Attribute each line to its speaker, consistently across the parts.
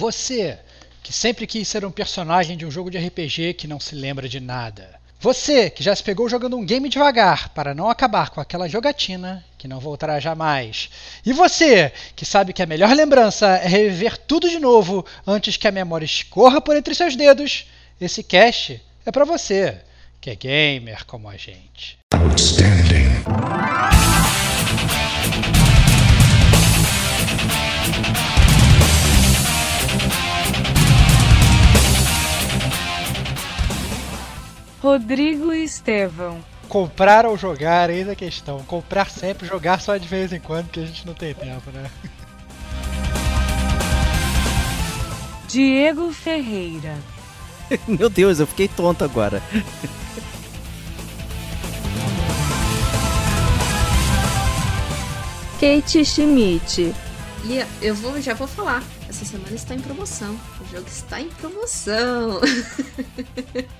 Speaker 1: Você, que sempre quis ser um personagem de um jogo de RPG que não se lembra de nada. Você, que já se pegou jogando um game devagar para não acabar com aquela jogatina que não voltará jamais. E você, que sabe que a melhor lembrança é reviver tudo de novo antes que a memória escorra por entre seus dedos, esse cast é para você, que é gamer como a gente. Outstanding.
Speaker 2: Rodrigo Estevão.
Speaker 1: Comprar ou jogar, eis a questão. Comprar sempre, jogar só de vez em quando, que a gente não tem tempo, né?
Speaker 2: Diego Ferreira.
Speaker 3: Meu Deus, eu fiquei tonto agora.
Speaker 2: Kate Schmidt.
Speaker 4: E eu vou, já vou falar. Essa semana está em promoção. O jogo está em promoção.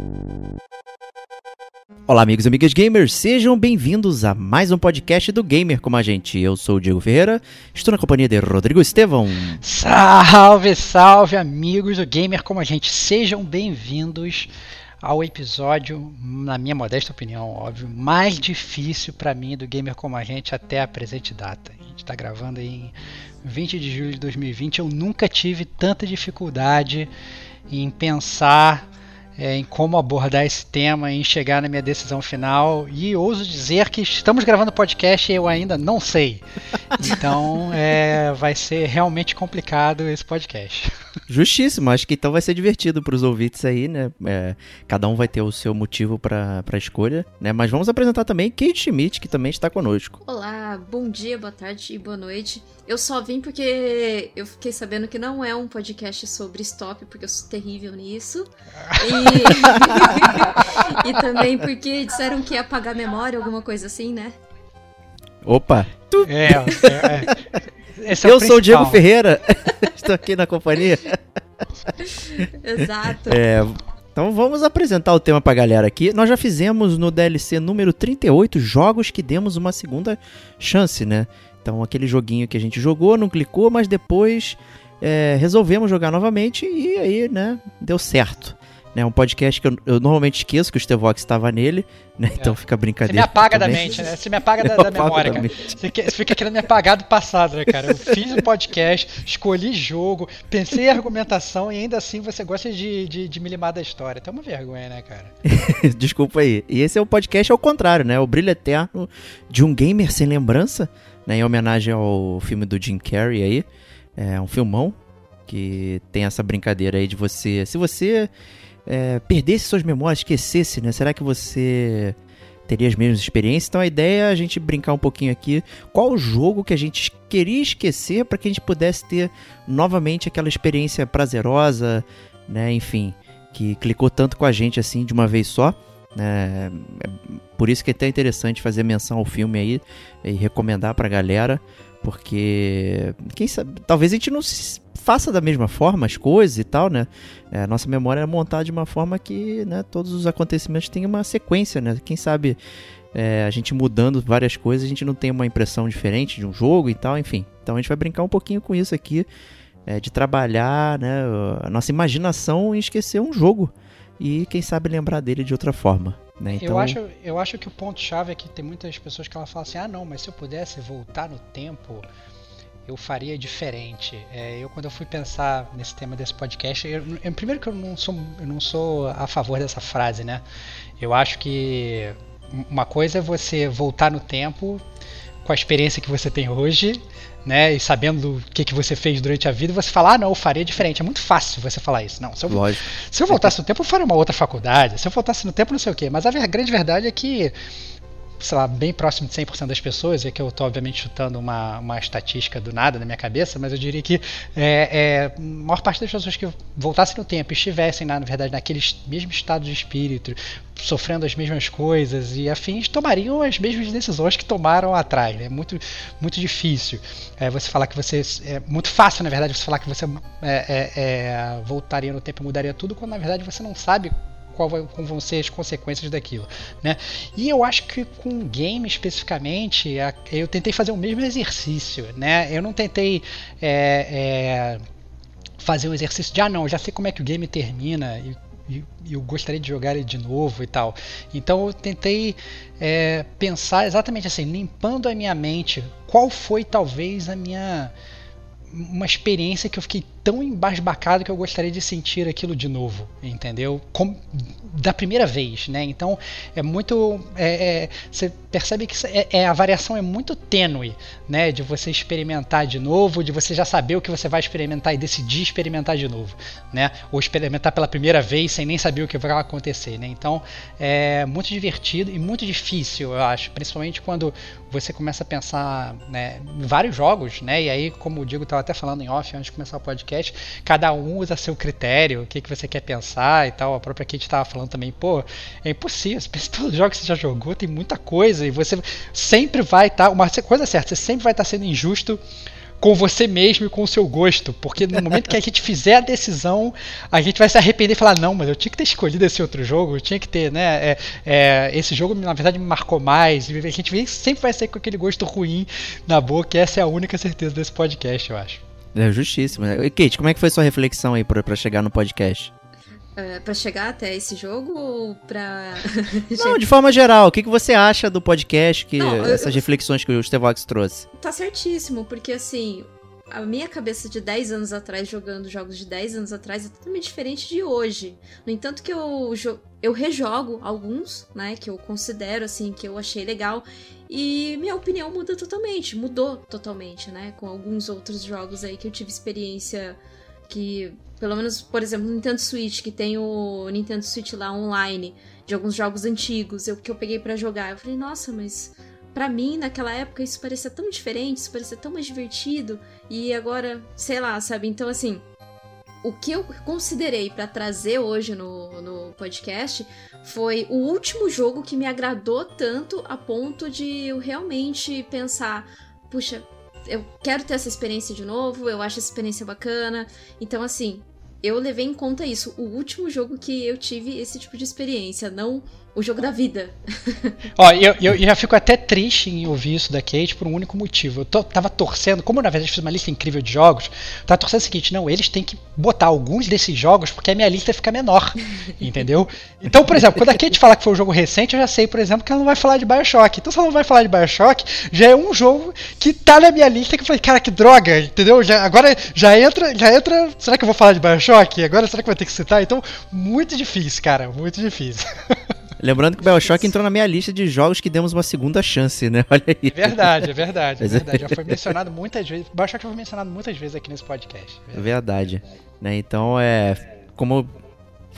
Speaker 3: Olá, amigos e amigas gamers, sejam bem-vindos a mais um podcast do Gamer como a gente. Eu sou o Diego Ferreira, estou na companhia de Rodrigo Estevão.
Speaker 1: Salve, salve, amigos do Gamer como a gente, sejam bem-vindos ao episódio, na minha modesta opinião, óbvio, mais difícil para mim do Gamer como a gente até a presente data. A gente está gravando em 20 de julho de 2020. Eu nunca tive tanta dificuldade em pensar é, em como abordar esse tema, em chegar na minha decisão final. E ouso dizer que estamos gravando podcast e eu ainda não sei. Então é, vai ser realmente complicado esse podcast.
Speaker 3: Justíssimo, acho que então vai ser divertido para os ouvintes aí, né? É, cada um vai ter o seu motivo para a escolha, né? Mas vamos apresentar também Kate Schmidt, que também está conosco.
Speaker 4: Olá, bom dia, boa tarde e boa noite. Eu só vim porque eu fiquei sabendo que não é um podcast sobre stop, porque eu sou terrível nisso. E, e também porque disseram que ia apagar a memória, alguma coisa assim, né?
Speaker 3: Opa!
Speaker 1: É, é,
Speaker 3: é. Eu sou o Diego Ferreira, estou aqui na companhia.
Speaker 4: Exato.
Speaker 3: É, então vamos apresentar o tema pra galera aqui. Nós já fizemos no DLC número 38 jogos que demos uma segunda chance, né? Então aquele joguinho que a gente jogou, não clicou, mas depois é, resolvemos jogar novamente e aí, né, deu certo. Né, um podcast que eu, eu normalmente esqueço que o Stevox estava nele, né? É. Então fica brincadeira.
Speaker 1: Você me apaga também. da mente, né? Você me apaga da, da memória, da cara. Você, você, fica querendo me apagar do passado, né, cara? Eu fiz um podcast, escolhi jogo, pensei em argumentação e ainda assim você gosta de, de, de me limar da história. Tem uma vergonha, né, cara?
Speaker 3: Desculpa aí. E esse é o podcast ao contrário, né? O brilho eterno de um gamer sem lembrança, né? Em homenagem ao filme do Jim Carrey aí. É um filmão que tem essa brincadeira aí de você. Se você é, perdesse suas memórias, esquecesse, né? Será que você teria as mesmas experiências? Então a ideia é a gente brincar um pouquinho aqui. Qual o jogo que a gente queria esquecer para que a gente pudesse ter novamente aquela experiência prazerosa, né? Enfim, que clicou tanto com a gente assim de uma vez só. Né? É por isso que é até interessante fazer menção ao filme aí e recomendar pra galera, porque quem sabe, talvez a gente não faça da mesma forma as coisas e tal, né? É, a nossa memória é montada de uma forma que né, todos os acontecimentos têm uma sequência, né? Quem sabe é, a gente mudando várias coisas, a gente não tem uma impressão diferente de um jogo e tal, enfim. Então a gente vai brincar um pouquinho com isso aqui, é, de trabalhar né, a nossa imaginação em esquecer um jogo e quem sabe lembrar dele de outra forma. Né?
Speaker 1: Então... Eu, acho, eu acho que o ponto-chave é que tem muitas pessoas que ela falam assim: ah, não, mas se eu pudesse voltar no tempo, eu faria diferente. É, eu quando eu fui pensar nesse tema desse podcast, eu, eu, primeiro que eu não sou eu não sou a favor dessa frase, né? Eu acho que uma coisa é você voltar no tempo com a experiência que você tem hoje, né, e sabendo o que, que você fez durante a vida, você falar, ah, não, eu faria diferente. É muito fácil você falar isso. Não, se eu, se eu voltasse no tempo, eu faria uma outra faculdade. Se eu voltasse no tempo, não sei o quê. Mas a grande verdade é que sei lá, bem próximo de 100% das pessoas, é que eu estou obviamente chutando uma, uma estatística do nada na minha cabeça, mas eu diria que é, é, a maior parte das pessoas que voltassem no tempo e estivessem, na, na verdade, naquele mesmo estado de espírito, sofrendo as mesmas coisas e afins, tomariam as mesmas decisões que tomaram atrás. É muito, muito difícil é, você falar que você. É muito fácil, na verdade, você falar que você é, é, é voltaria no tempo e mudaria tudo, quando na verdade você não sabe qual vai, como vão ser as consequências daquilo, né? E eu acho que com game especificamente, eu tentei fazer o mesmo exercício, né? Eu não tentei é, é, fazer o exercício de ah não, já sei como é que o game termina e e eu gostaria de jogar ele de novo e tal. Então eu tentei é, pensar exatamente assim, limpando a minha mente, qual foi talvez a minha uma experiência que eu fiquei tão embasbacado que eu gostaria de sentir aquilo de novo, entendeu? Como, da primeira vez, né? Então é muito, é, é, você percebe que é, é, a variação é muito tênue, né? De você experimentar de novo, de você já saber o que você vai experimentar e decidir experimentar de novo, né? Ou experimentar pela primeira vez sem nem saber o que vai acontecer, né? Então é muito divertido e muito difícil, eu acho, principalmente quando você começa a pensar né, em vários jogos, né? E aí, como o Diego estava até falando em off antes de começar o podcast podcast, cada um usa seu critério, o que, que você quer pensar e tal. A própria Kate estava falando também, pô, é impossível, você pensa todos os jogos que você já jogou, tem muita coisa, e você sempre vai estar. Tá, uma coisa certa, você sempre vai estar tá sendo injusto com você mesmo e com o seu gosto. Porque no momento que a gente fizer a decisão, a gente vai se arrepender e falar, não, mas eu tinha que ter escolhido esse outro jogo, eu tinha que ter, né? É, é, esse jogo, na verdade, me marcou mais. A gente sempre vai sair com aquele gosto ruim na boca, essa é a única certeza desse podcast, eu acho.
Speaker 3: É justíssimo. E Kate, como é que foi sua reflexão aí pra, pra chegar no podcast?
Speaker 4: Uh, para chegar até esse jogo ou pra.
Speaker 3: Não, de forma geral, o que, que você acha do podcast, que Não, essas eu... reflexões que o Stevox trouxe?
Speaker 4: Tá certíssimo, porque assim, a minha cabeça de 10 anos atrás, jogando jogos de 10 anos atrás, é totalmente diferente de hoje. No entanto, que eu, eu rejogo alguns, né, que eu considero, assim, que eu achei legal, e minha opinião muda totalmente, mudou totalmente, né, com alguns outros jogos aí que eu tive experiência que, pelo menos, por exemplo, no Nintendo Switch, que tem o Nintendo Switch lá online, de alguns jogos antigos, eu, que eu peguei para jogar, eu falei, nossa, mas para mim, naquela época, isso parecia tão diferente, isso parecia tão mais divertido, e agora, sei lá, sabe? Então, assim, o que eu considerei para trazer hoje no, no podcast foi o último jogo que me agradou tanto a ponto de eu realmente pensar: puxa, eu quero ter essa experiência de novo, eu acho essa experiência bacana. Então, assim, eu levei em conta isso. O último jogo que eu tive esse tipo de experiência, não o jogo da vida.
Speaker 1: Ó, eu, eu, já fico até triste em ouvir isso da Kate por um único motivo. Eu tô, tava torcendo, como na verdade fiz uma lista incrível de jogos, tava torcendo o seguinte: não, eles têm que botar alguns desses jogos porque a minha lista fica menor. entendeu? Então, por exemplo, quando a Kate fala que foi um jogo recente, eu já sei, por exemplo, que ela não vai falar de Bioshock. Então, se ela não vai falar de Bioshock, já é um jogo que tá na minha lista que eu falei, cara, que droga, entendeu? Já, agora já entra, já entra. Será que eu vou falar de Bioshock? Agora será que vai ter que citar? Então, muito difícil, cara, muito difícil.
Speaker 3: Lembrando que o Bioshock entrou na minha lista de jogos que demos uma segunda chance, né? Olha aí.
Speaker 1: É verdade, é verdade, é verdade. Já foi mencionado muitas vezes. O Bioshock já foi mencionado muitas vezes aqui nesse podcast.
Speaker 3: É verdade. Né? Então, é. Como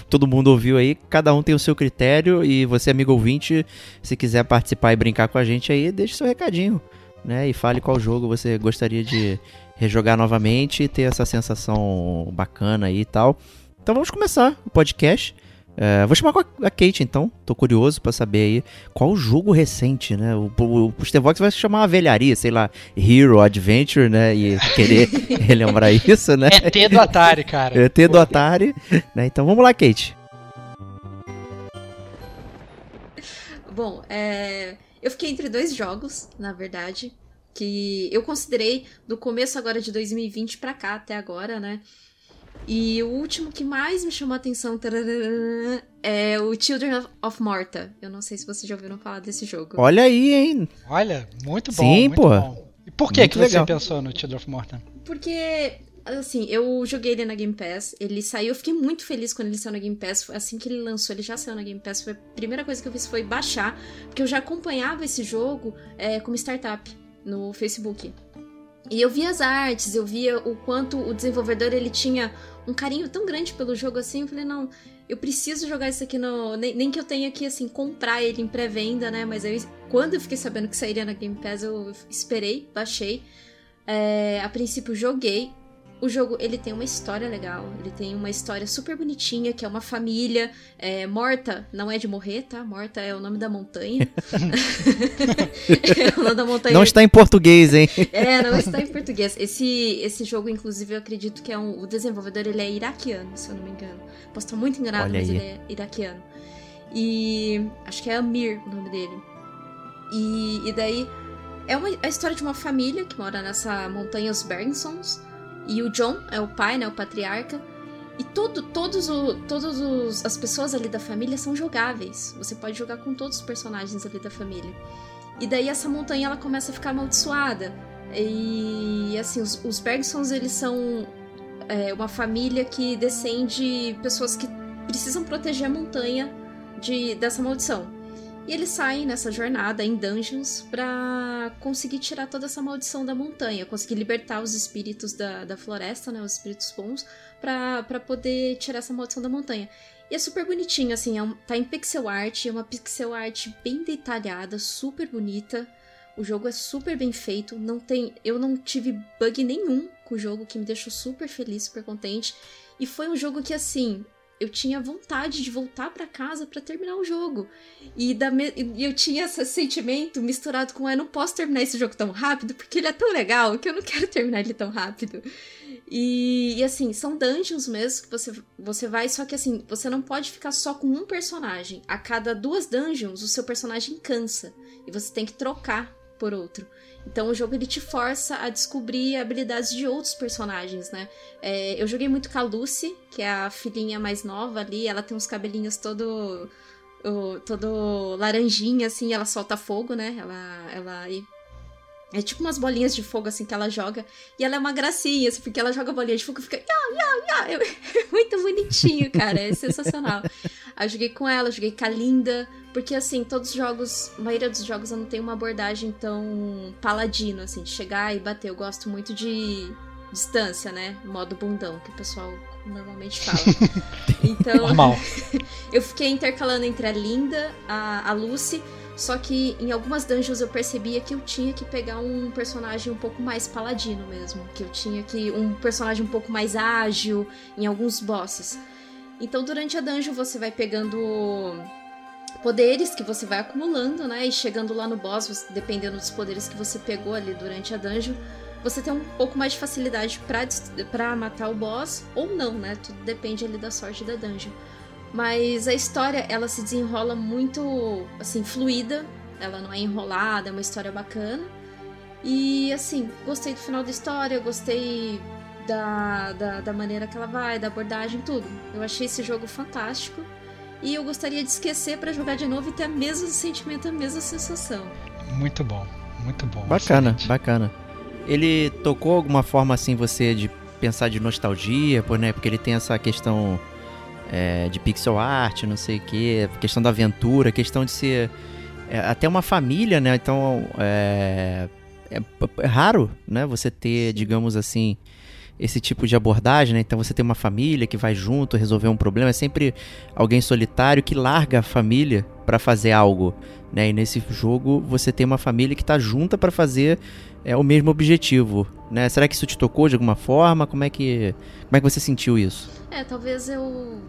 Speaker 3: todo mundo ouviu aí, cada um tem o seu critério e você, amigo ouvinte, se quiser participar e brincar com a gente aí, deixe seu recadinho, né? E fale qual jogo você gostaria de rejogar novamente e ter essa sensação bacana aí e tal. Então vamos começar o podcast. É, vou chamar a Kate então, tô curioso para saber aí qual jogo recente, né? O, o, o Stevox vai chamar uma velharia, sei lá, Hero Adventure, né? E querer relembrar isso, né?
Speaker 1: É T do Atari, cara.
Speaker 3: É T do Atari, né? Então vamos lá, Kate.
Speaker 4: Bom, é... eu fiquei entre dois jogos, na verdade, que eu considerei do começo agora de 2020 para cá até agora, né? E o último que mais me chamou a atenção é o Children of Morta. Eu não sei se vocês já ouviram falar desse jogo.
Speaker 3: Olha aí, hein?
Speaker 1: Olha, muito bom.
Speaker 3: Sim,
Speaker 1: muito
Speaker 3: pô.
Speaker 1: Bom. E por que, que você pensou no Children of Morta?
Speaker 4: Porque, assim, eu joguei ele na Game Pass. Ele saiu, eu fiquei muito feliz quando ele saiu na Game Pass. Assim que ele lançou, ele já saiu na Game Pass. Foi a primeira coisa que eu fiz foi baixar. Porque eu já acompanhava esse jogo é, como startup no Facebook. E eu via as artes, eu via o quanto o desenvolvedor ele tinha um carinho tão grande pelo jogo assim. Eu falei, não, eu preciso jogar isso aqui no. Nem, nem que eu tenha que, assim, comprar ele em pré-venda, né? Mas eu, quando eu fiquei sabendo que sairia na Game Pass, eu esperei, baixei. É, a princípio joguei, o jogo, ele tem uma história legal, ele tem uma história super bonitinha, que é uma família é, morta, não é de morrer, tá? Morta é o nome da montanha.
Speaker 3: é o nome da montanha. Não está em português, hein?
Speaker 4: é, não está em português. Esse, esse jogo, inclusive, eu acredito que é um, o desenvolvedor, ele é iraquiano, se eu não me engano. Posso estar muito enganado, Olha mas aí. ele é iraquiano. E acho que é Amir o nome dele. E, e daí é uma, a história de uma família que mora nessa montanha, os Bernsons, e o John é o pai, né, o patriarca. E todo, todos, o, todos os, as pessoas ali da família são jogáveis. Você pode jogar com todos os personagens ali da família. E daí essa montanha ela começa a ficar amaldiçoada. E assim, os, os Bergsons eles são é, uma família que descende pessoas que precisam proteger a montanha de, dessa maldição. E eles saem nessa jornada em dungeons para conseguir tirar toda essa maldição da montanha, conseguir libertar os espíritos da, da floresta, né, os espíritos bons, para poder tirar essa maldição da montanha. E é super bonitinho, assim, é um, tá em pixel art, é uma pixel art bem detalhada, super bonita. O jogo é super bem feito, não tem, eu não tive bug nenhum com o jogo, que me deixou super feliz, super contente. E foi um jogo que, assim, eu tinha vontade de voltar para casa para terminar o jogo. E me... eu tinha esse sentimento misturado com eu não posso terminar esse jogo tão rápido porque ele é tão legal que eu não quero terminar ele tão rápido. E, e assim, são dungeons mesmo que você, você vai, só que assim, você não pode ficar só com um personagem. A cada duas dungeons, o seu personagem cansa. E você tem que trocar por outro. Então o jogo ele te força a descobrir habilidades de outros personagens, né? É, eu joguei muito com a Lucy, que é a filhinha mais nova ali, ela tem uns cabelinhos todo. todo laranjinha, assim, ela solta fogo, né? Ela, ela é tipo umas bolinhas de fogo, assim, que ela joga. E ela é uma gracinha, assim, porque ela joga bolinha de fogo e fica... Ya, ya, ya. É muito bonitinho, cara. É sensacional. Aí eu joguei com ela, joguei com a Linda. Porque, assim, todos os jogos... A maioria dos jogos eu não tenho uma abordagem tão paladino, assim, de chegar e bater. Eu gosto muito de distância, né? Modo bundão, que o pessoal normalmente fala. Então...
Speaker 1: Normal.
Speaker 4: eu fiquei intercalando entre a Linda, a, a Lucy só que em algumas dungeons eu percebia que eu tinha que pegar um personagem um pouco mais paladino mesmo. Que eu tinha que. um personagem um pouco mais ágil em alguns bosses. Então durante a dungeon você vai pegando poderes que você vai acumulando, né? E chegando lá no boss, dependendo dos poderes que você pegou ali durante a dungeon, você tem um pouco mais de facilidade para matar o boss ou não, né? Tudo depende ali da sorte da dungeon. Mas a história, ela se desenrola muito, assim, fluida. Ela não é enrolada, é uma história bacana. E, assim, gostei do final da história, gostei da, da, da maneira que ela vai, da abordagem, tudo. Eu achei esse jogo fantástico. E eu gostaria de esquecer para jogar de novo e ter o mesmo sentimento, a mesma sensação.
Speaker 1: Muito bom, muito bom.
Speaker 3: Bacana, excelente. bacana. Ele tocou alguma forma assim você de pensar de nostalgia, por, né? Porque ele tem essa questão é, de pixel art, não sei o que, questão da aventura, questão de ser é, até uma família, né? Então é, é, é, raro, né? Você ter, digamos assim, esse tipo de abordagem, né? Então você tem uma família que vai junto resolver um problema, é sempre alguém solitário que larga a família para fazer algo, né? E nesse jogo você tem uma família que está junta para fazer é, o mesmo objetivo, né? Será que isso te tocou de alguma forma? Como é que como é que você sentiu isso?
Speaker 4: É, talvez eu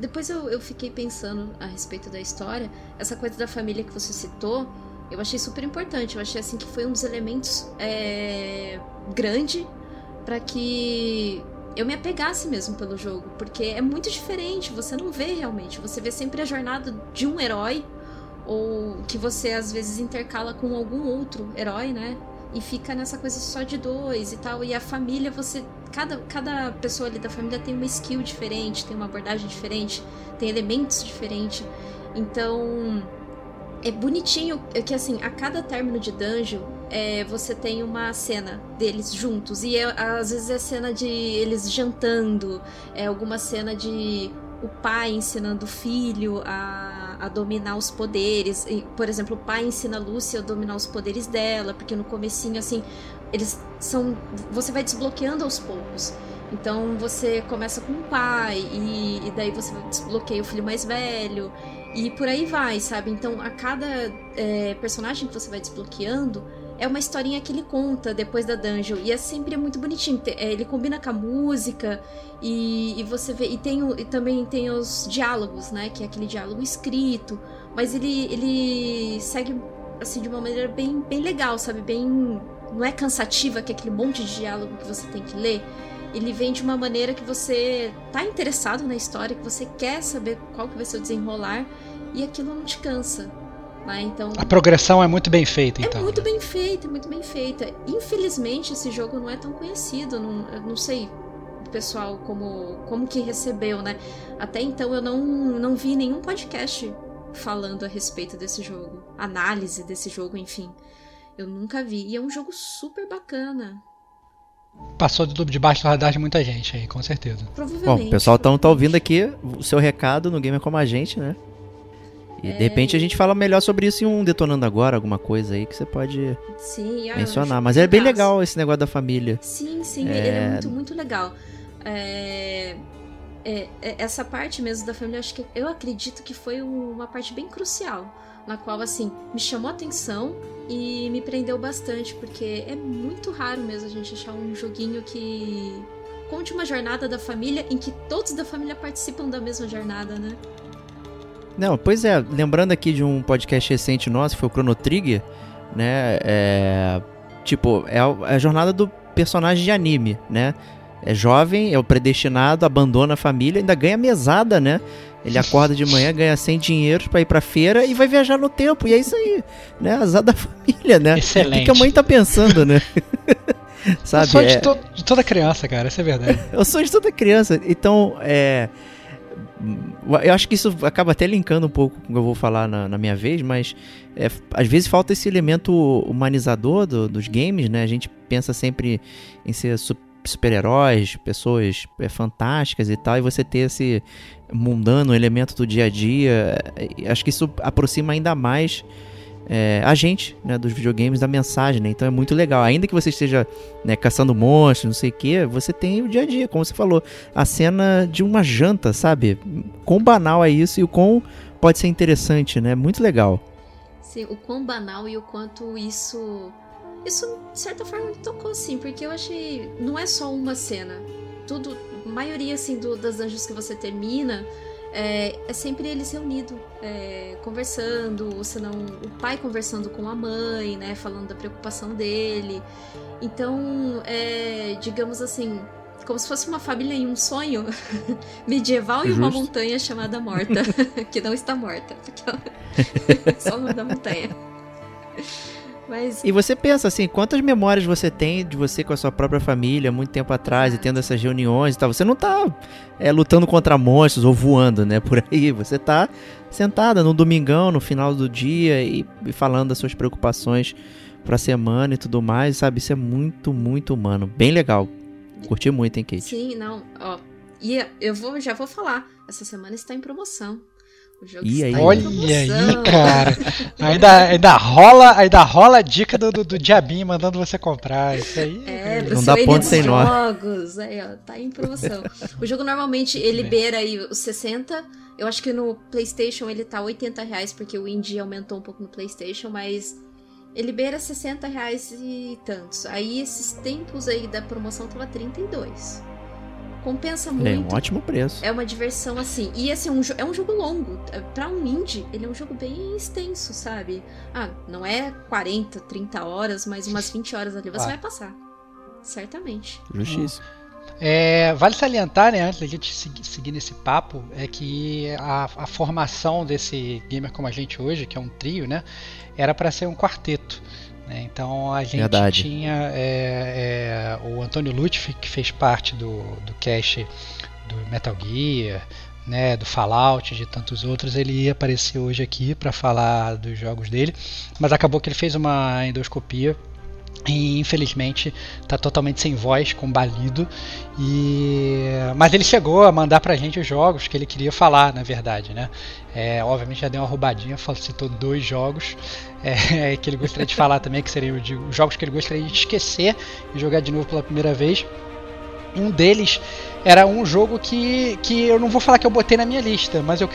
Speaker 4: depois eu, eu fiquei pensando a respeito da história. Essa coisa da família que você citou, eu achei super importante. Eu achei assim que foi um dos elementos é, grande para que eu me apegasse mesmo pelo jogo, porque é muito diferente. Você não vê realmente. Você vê sempre a jornada de um herói ou que você às vezes intercala com algum outro herói, né? e fica nessa coisa só de dois e tal. E a família, você. Cada, cada pessoa ali da família tem uma skill diferente, tem uma abordagem diferente, tem elementos diferentes. Então. É bonitinho é que assim, a cada término de dungeon, é, você tem uma cena deles juntos. E é, às vezes é cena de eles jantando, é alguma cena de o pai ensinando o filho a, a dominar os poderes. E, por exemplo, o pai ensina a Lúcia a dominar os poderes dela, porque no comecinho, assim, eles são. Você vai desbloqueando aos poucos. Então você começa com o pai, e, e daí você desbloqueia o filho mais velho, e por aí vai, sabe? Então a cada é, personagem que você vai desbloqueando é uma historinha que ele conta depois da dungeon. E é sempre muito bonitinho. É, ele combina com a música e, e você vê. E, tem e também tem os diálogos, né? Que é aquele diálogo escrito. Mas ele, ele segue assim de uma maneira bem, bem legal, sabe? Bem. Não é cansativa que é aquele monte de diálogo que você tem que ler. Ele vem de uma maneira que você tá interessado na história, que você quer saber qual que vai ser o desenrolar, e aquilo não te cansa. Né? Então,
Speaker 1: a progressão é muito bem feita,
Speaker 4: é
Speaker 1: então.
Speaker 4: É muito bem feita, é muito bem feita. Infelizmente, esse jogo não é tão conhecido. Não, eu não sei o pessoal como, como que recebeu, né? Até então eu não, não vi nenhum podcast falando a respeito desse jogo. Análise desse jogo, enfim. Eu nunca vi. E é um jogo super bacana.
Speaker 1: Passou debaixo do radar de muita gente aí, com certeza.
Speaker 3: Provavelmente. Bom, o pessoal tá, tá ouvindo aqui o seu recado no Gamer Como a Gente, né? E é... de repente a gente fala melhor sobre isso em um Detonando Agora, alguma coisa aí que você pode sim, mencionar. Mas é bem legal esse negócio da família.
Speaker 4: Sim, sim, é... ele é muito, muito legal. É... É, é, essa parte mesmo da família, eu acho que eu acredito que foi uma parte bem crucial, na qual assim me chamou a atenção e me prendeu bastante, porque é muito raro mesmo a gente achar um joguinho que conte uma jornada da família em que todos da família participam da mesma jornada, né?
Speaker 3: Não, pois é, lembrando aqui de um podcast recente nosso, que foi o Chrono Trigger, né? É, tipo, é a, é a jornada do personagem de anime, né? É jovem, é o predestinado, abandona a família, ainda ganha mesada, né? Ele acorda de manhã, ganha 100 dinheiros para ir pra feira e vai viajar no tempo. E é isso aí, né? Azar da família, né?
Speaker 1: Excelente.
Speaker 3: O que a mãe tá pensando, né?
Speaker 1: Sabe? Eu sou de, é... to de, toda criança, cara, isso é verdade.
Speaker 3: eu sou de toda criança. Então, é. Eu acho que isso acaba até linkando um pouco com o que eu vou falar na, na minha vez, mas é, às vezes falta esse elemento humanizador do, dos games, né? A gente pensa sempre em ser super-heróis, pessoas é, fantásticas e tal, e você ter esse mundano, elemento do dia a dia, acho que isso aproxima ainda mais é, a gente, né, dos videogames, da mensagem, né? Então é muito legal. Ainda que você esteja né, caçando monstros, não sei o que, você tem o dia a dia, como você falou. A cena de uma janta, sabe? Quão banal é isso e o quão pode ser interessante, né? Muito legal.
Speaker 4: Sim, o quão banal e o quanto isso. Isso, de certa forma, me tocou, sim, porque eu achei. Não é só uma cena. Tudo. A maioria, assim, do, das dungeons que você termina é, é sempre eles reunidos, é, conversando, ou senão o pai conversando com a mãe, né, falando da preocupação dele. Então, é, digamos assim, como se fosse uma família em um sonho medieval Justo. e uma montanha chamada Morta, que não está morta, porque ela... só o nome da montanha. Mas...
Speaker 3: E você pensa assim, quantas memórias você tem de você com a sua própria família muito tempo atrás e tendo essas reuniões e tal. Você não tá é, lutando contra monstros ou voando, né, por aí. Você tá sentada no domingão, no final do dia e, e falando das suas preocupações pra semana e tudo mais, sabe? Isso é muito, muito humano. Bem legal. Curti muito, hein, Kate?
Speaker 4: Sim, não, ó. E eu vou, já vou falar. Essa semana está em promoção. O jogo
Speaker 1: e aí? Olha aí, cara. Ainda, ainda, rola, ainda rola a dica do, do, do diabinho mandando você comprar. Isso aí.
Speaker 4: É, não dá ponto sem nó. jogos. Aí, ó, tá em promoção. o jogo normalmente ele beira aí os 60. Eu acho que no PlayStation ele tá 80 reais, porque o Indie aumentou um pouco no PlayStation, mas ele beira 60 reais e tantos. Aí esses tempos aí da promoção tava 32. Compensa muito.
Speaker 3: É um ótimo preço.
Speaker 4: É uma diversão assim. E assim, um, é um jogo longo. Pra um indie, ele é um jogo bem extenso, sabe? Ah, não é 40, 30 horas, mas umas 20 horas ali você ah. vai passar. Certamente.
Speaker 3: Justiça.
Speaker 1: É, vale salientar, né, antes da gente seguir, seguir nesse papo, é que a, a, formação desse gamer como a gente hoje, que é um trio, né, era para ser um quarteto. Né? Então a gente Verdade. tinha é, é, o Antônio Lutfi, que fez parte do, do cast do Metal Gear, né, do Fallout, de tantos outros, ele ia aparecer hoje aqui para falar dos jogos dele, mas acabou que ele fez uma endoscopia e infelizmente está totalmente sem voz, combalido. E mas ele chegou a mandar pra gente os jogos que ele queria falar, na verdade, né? É, obviamente já deu uma roubadinha, citou dois jogos é, que ele gostaria de falar também, que seriam os jogos que ele gostaria de esquecer e jogar de novo pela primeira vez. Um deles era um jogo que, que eu não vou falar que eu botei na minha lista, mas, eu,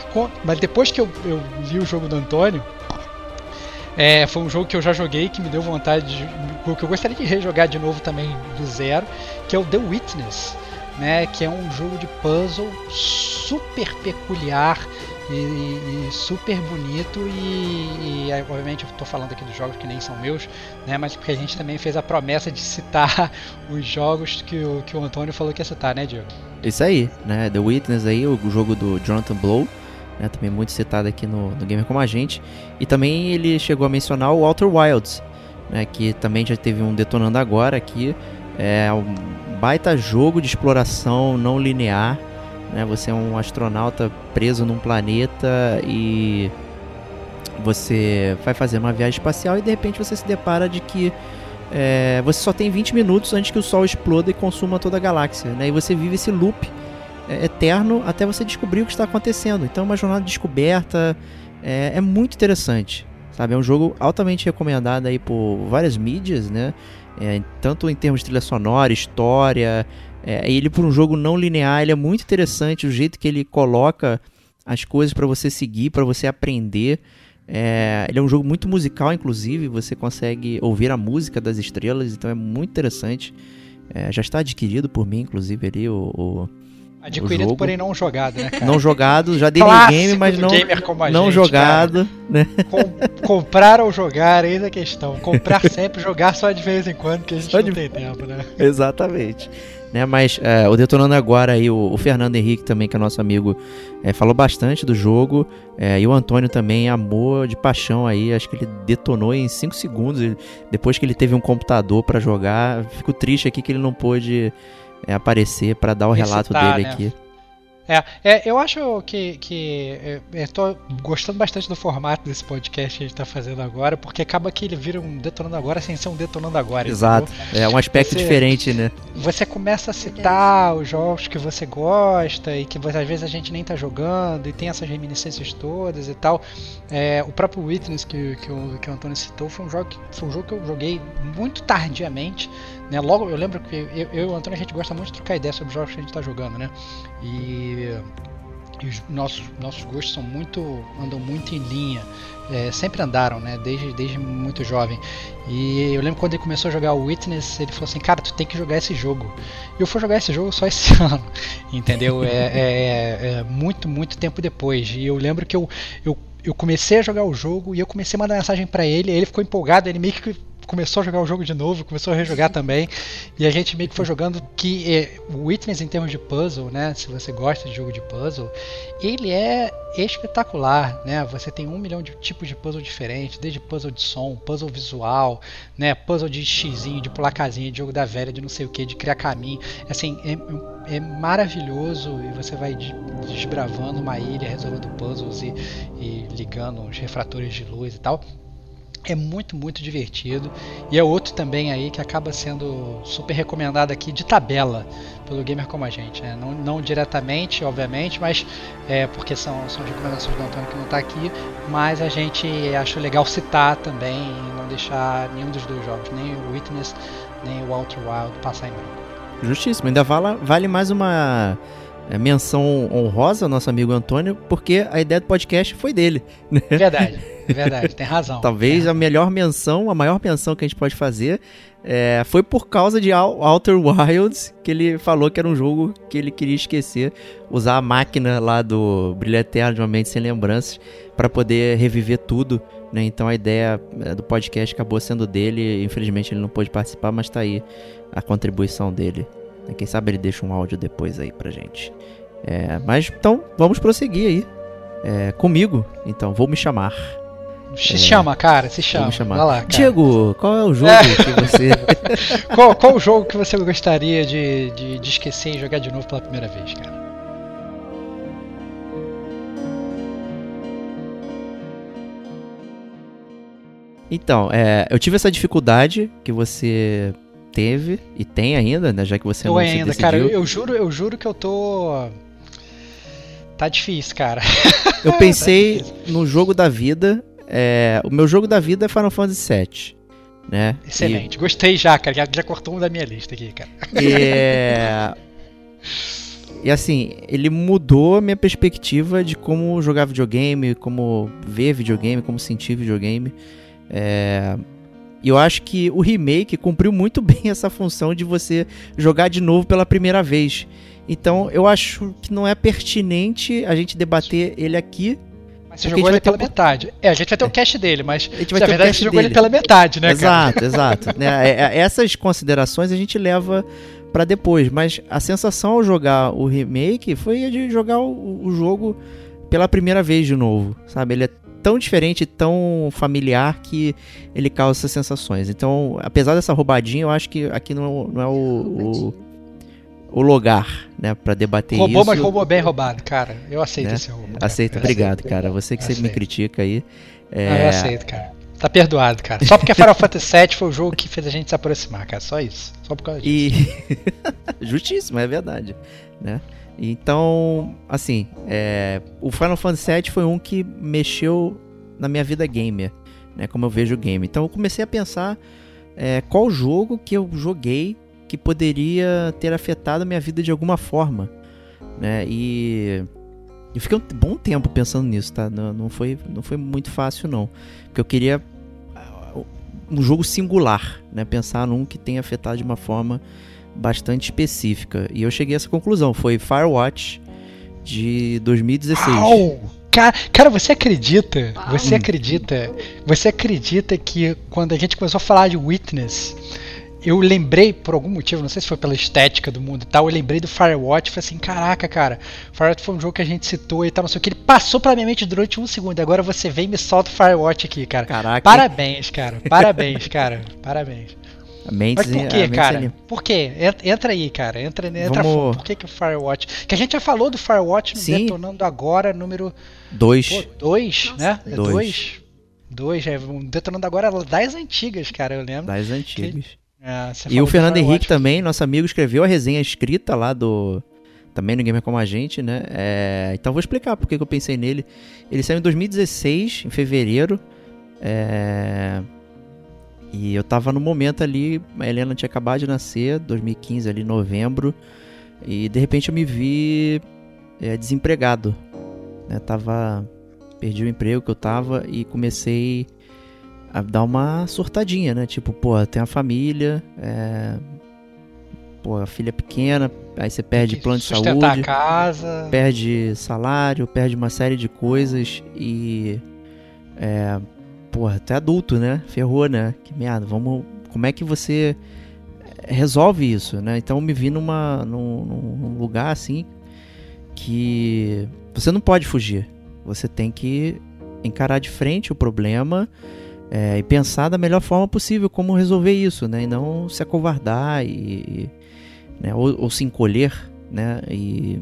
Speaker 1: mas depois que eu, eu vi o jogo do Antônio, é, foi um jogo que eu já joguei, que me deu vontade de. que eu gostaria de rejogar de novo também do zero, que é o The Witness, né? Que é um jogo de puzzle super peculiar e, e super bonito e, e, obviamente eu estou falando aqui dos jogos que nem são meus, né? Mas porque a gente também fez a promessa de citar os jogos que o, que o Antônio falou que ia citar, né, Diego?
Speaker 3: Isso aí, né? The Witness aí, o jogo do Jonathan Blow né, também muito citado aqui no, no Gamer Como a Gente. E também ele chegou a mencionar o Outer Wilds, né, que também já teve um detonando agora aqui. É um baita jogo de exploração não linear. Né, você é um astronauta preso num planeta e você vai fazer uma viagem espacial e de repente você se depara de que é, você só tem 20 minutos antes que o Sol exploda e consuma toda a galáxia. Né, e você vive esse loop eterno até você descobrir o que está acontecendo. Então é uma jornada de descoberta, é, é muito interessante, sabe? É um jogo altamente recomendado aí por várias mídias, né? É, tanto em termos de trilha sonora, história, é, ele por um jogo não linear, ele é muito interessante o jeito que ele coloca as coisas para você seguir, para você aprender. É, ele é um jogo muito musical, inclusive, você consegue ouvir a música das estrelas, então é muito interessante. É, já está adquirido por mim, inclusive, ali o, o
Speaker 1: Adquirido, jogo. porém não jogado, né, cara?
Speaker 3: Não jogado, já dei game, mas não, não gente, jogado, né?
Speaker 1: Com, comprar ou jogar, eis a questão. Comprar sempre, jogar só de vez em quando, que a gente só não de... tem tempo, né?
Speaker 3: Exatamente. Né, mas é, o Detonando Agora aí, o, o, Fernando Henrique também, que é nosso amigo, é, falou bastante do jogo. É, e o Antônio também amor de paixão aí. Acho que ele detonou em 5 segundos. Ele, depois que ele teve um computador para jogar. Fico triste aqui que ele não pôde é, aparecer para dar o relato dele né? aqui.
Speaker 1: É, é, eu acho que, que é, tô gostando bastante do formato desse podcast que a gente tá fazendo agora, porque acaba que ele vira um detonando agora sem ser um detonando agora.
Speaker 3: Exato. Entendeu? É um aspecto você, diferente, né?
Speaker 1: Você começa a citar os jogos que você gosta e que às vezes a gente nem tá jogando e tem essas reminiscências todas e tal. É, o próprio Witness que, que, o, que o Antônio citou foi um jogo que, foi um jogo que eu joguei muito tardiamente. Né? Logo, eu lembro que eu, eu e o Antônio a gente gosta muito de trocar ideias sobre os jogos que a gente está jogando, né? E, e, os nossos, nossos gostos são muito andam muito em linha, é, sempre andaram, né? Desde, desde muito jovem. E eu lembro quando ele começou a jogar o Witness, ele falou assim, cara, tu tem que jogar esse jogo. E eu fui jogar esse jogo só esse ano, entendeu? É, é, é muito, muito tempo depois. E eu lembro que eu, eu eu comecei a jogar o jogo e eu comecei a mandar mensagem para ele, ele ficou empolgado, ele meio que começou a jogar o jogo de novo, começou a rejogar também. E a gente meio que foi jogando que é, o Witness em termos de puzzle, né? Se você gosta de jogo de puzzle, ele é espetacular, né? Você tem um milhão de tipos de puzzle diferentes, desde puzzle de som, puzzle visual, né? Puzzle de xizinho, de pular casinha, de jogo da velha, de não sei o que, de criar caminho. Assim, é, é maravilhoso e você vai desbravando uma ilha, resolvendo puzzles e, e ligando os refratores de luz e tal é muito, muito divertido. E é outro também aí que acaba sendo super recomendado aqui de tabela pelo gamer como a gente. Né? Não, não diretamente, obviamente, mas é porque são, são recomendações do Antônio que não está aqui. Mas a gente acha legal citar também e não deixar nenhum dos dois jogos, nem o Witness, nem o Outer Wild passar em branco.
Speaker 3: Justíssimo, ainda vale, vale mais uma é, menção honrosa ao nosso amigo Antônio, porque a ideia do podcast foi dele.
Speaker 1: Né? Verdade, verdade, tem razão.
Speaker 3: Talvez
Speaker 1: é.
Speaker 3: a melhor menção, a maior menção que a gente pode fazer é, foi por causa de Outer Wilds, que ele falou que era um jogo que ele queria esquecer, usar a máquina lá do Brilho Eterno de uma Mente Sem Lembranças para poder reviver tudo. Né? Então a ideia é, do podcast acabou sendo dele, infelizmente ele não pôde participar, mas está aí a contribuição dele. Quem sabe ele deixa um áudio depois aí pra gente. É, mas então, vamos prosseguir aí. É, comigo, então, vou me chamar.
Speaker 1: Se é, chama, cara, se chama.
Speaker 3: Chamar. Vai lá, cara. Diego, qual é o jogo que você.
Speaker 1: qual, qual o jogo que você gostaria de, de, de esquecer e jogar de novo pela primeira vez, cara?
Speaker 3: Então, é, eu tive essa dificuldade que você teve e tem ainda, né? Já que você
Speaker 1: Eu
Speaker 3: não
Speaker 1: ainda,
Speaker 3: decidiu.
Speaker 1: cara, eu, eu juro, eu juro que eu tô. Tá difícil, cara.
Speaker 3: Eu
Speaker 1: Tá
Speaker 3: pensei
Speaker 1: difícil.
Speaker 3: no jogo da vida. É, o meu jogo da vida é Final Fantasy VII. Né?
Speaker 1: Excelente. Gostei já, cara. Já, já cortou um da minha lista aqui, cara.
Speaker 3: E, é, e assim, ele mudou a minha perspectiva de como jogar videogame, como ver videogame, como sentir videogame. É, E eu acho que o remake cumpriu muito bem essa função de você jogar de novo pela primeira vez. Então eu acho que não é pertinente a gente debater ele aqui.
Speaker 1: Mas você
Speaker 3: Porque
Speaker 1: jogou ele pela
Speaker 3: um-
Speaker 1: metade. É, a gente vai ter o cache dele, mas
Speaker 3: A gente vai
Speaker 1: na verdade
Speaker 3: cast
Speaker 1: você jogou ele
Speaker 3: dele.
Speaker 1: pela metade, né, cara?
Speaker 3: exato, exato. né? É- é- Essas considerações a gente leva pra depois, mas a sensação ao jogar o remake foi a de jogar o, o jogo pela primeira vez de novo, sabe? Ele é tão diferente, tão familiar que ele causa essas sensações. Então, apesar dessa roubadinha, eu acho que aqui não, não é o, o, o lugar, né, para debater
Speaker 1: Roubou,
Speaker 3: isso.
Speaker 1: mas roubou bem roubado, cara. Eu aceito
Speaker 3: Né?
Speaker 1: esse roubo. cara.
Speaker 3: Aceita,
Speaker 1: Eu
Speaker 3: obrigado,
Speaker 1: aceito.
Speaker 3: cara. Você que sempre me
Speaker 1: Aceito.
Speaker 3: critica aí.
Speaker 1: Não,
Speaker 3: É,
Speaker 1: eu aceito, cara. Tá perdoado, cara. Só porque Final Fantasy VII foi o jogo que fez a gente se aproximar, cara. Só isso. Só por causa disso.
Speaker 3: E. Justíssimo, é verdade. Né? Então, assim, é, o Final Fantasy VII foi um que mexeu na minha vida gamer, né? Como eu vejo o game. Então eu comecei a pensar é, qual jogo que eu joguei que poderia ter afetado a minha vida de alguma forma, né? E eu fiquei um bom tempo pensando nisso, tá? Não, não foi, não foi muito fácil não, porque eu queria ah, um jogo singular, né? Pensar num que tenha afetado de uma forma bastante específica. E eu cheguei a essa conclusão. Foi Firewatch de 2016.
Speaker 1: Uau! Cara, cara, você acredita? Você acredita? Você acredita que quando a gente começou a falar de Witness, eu lembrei, por algum motivo, não sei se foi pela estética do mundo e tal, eu lembrei do Firewatch e falei assim, caraca, cara, Firewatch foi um jogo que a gente citou e tal, não sei o que, ele passou pela minha mente durante um segundo, e agora você vem e me solta o Firewatch aqui, cara.
Speaker 3: Caraca,
Speaker 1: Parabéns, cara. Parabéns, cara. Parabéns.
Speaker 3: a mente,
Speaker 1: Mas por que, cara?
Speaker 3: ali.
Speaker 1: Por quê? Entra, aí, cara. Entra, entra
Speaker 3: Vamos-
Speaker 1: fundo. Por que, que o Firewatch. Que a gente já falou do Firewatch no
Speaker 3: Sim.
Speaker 1: Detonando Agora, número
Speaker 3: Dois.
Speaker 1: 2,
Speaker 4: Nossa.
Speaker 1: né? É
Speaker 3: Dois.
Speaker 1: 2. 2, é um Detonando Agora das antigas, cara, eu lembro.
Speaker 3: Das antigas.
Speaker 1: É,
Speaker 3: E o
Speaker 1: do
Speaker 3: Fernando. Henrique também, nosso amigo, escreveu a resenha escrita lá do. Também no Gamer Como a Gente, né? É, Então vou explicar porque que eu pensei nele. Ele saiu em 2016, em fevereiro. É, E eu tava no momento ali, a Helena tinha acabado de nascer, 2015 ali, novembro. E de repente eu me vi é, desempregado. Né? Tava. Perdi o emprego que eu tava e comecei dar uma surtadinha, né? Tipo, pô, tem a família, é... pô, a filha é pequena, aí você perde plano de saúde,
Speaker 1: a casa.
Speaker 3: perde salário, perde uma série de coisas e. É. Pô, até adulto, né? Ferrou, né? Que merda, vamos. Como é que você resolve isso, né? Então eu me vi numa, num, num lugar assim que você não pode fugir. Você tem que encarar de frente o problema é, e pensar da melhor forma possível como resolver isso, né? E não se acovardar e, né? ou, ou se encolher, né? E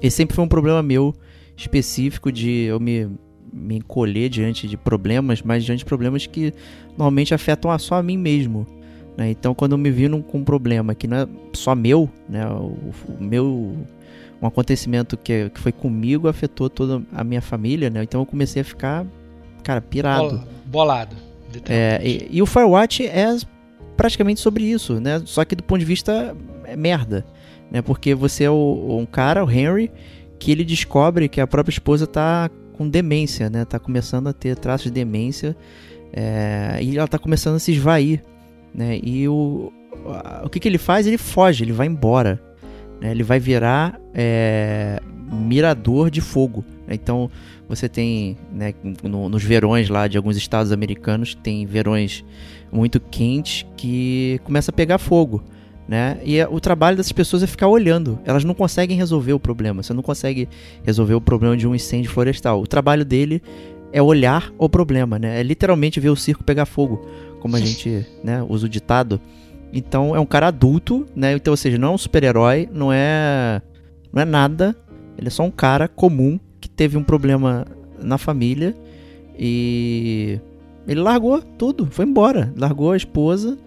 Speaker 3: esse sempre foi um problema meu específico de eu me, me encolher diante de problemas, mas diante de problemas que normalmente afetam só a mim mesmo. Né? Então, quando eu me vi num, com um problema que não é só meu, né? o, o meu um acontecimento que, que foi comigo afetou toda a minha família, né? Então eu comecei a ficar, cara, pirado.
Speaker 1: Bola- Bolado.
Speaker 3: É, e, e o Firewatch é praticamente sobre isso, né? Só que do ponto de vista é merda, né? Porque você é o- um cara, o Henry, que ele descobre que a própria esposa tá com demência, né? Tá começando a ter traços de demência é, e ela tá começando a se esvair, né? E o, o que, que ele faz? Ele foge, ele vai embora, né? Ele vai virar é, mirador de fogo. Então você tem, né, no- nos verões lá de alguns estados americanos, tem verões muito quentes que começa a pegar fogo. Né? E é- o trabalho dessas pessoas é ficar olhando. Elas não conseguem resolver o problema. Você não consegue resolver o problema de um incêndio florestal. O trabalho dele é olhar o problema, né? É literalmente ver o circo pegar fogo, como a gente né, usa o ditado. Então é um cara adulto, né? Então, ou seja, não é um super-herói, não é, não é nada. Ele é só um cara comum que teve um problema na família e Ele largou tudo, foi embora. Largou a esposa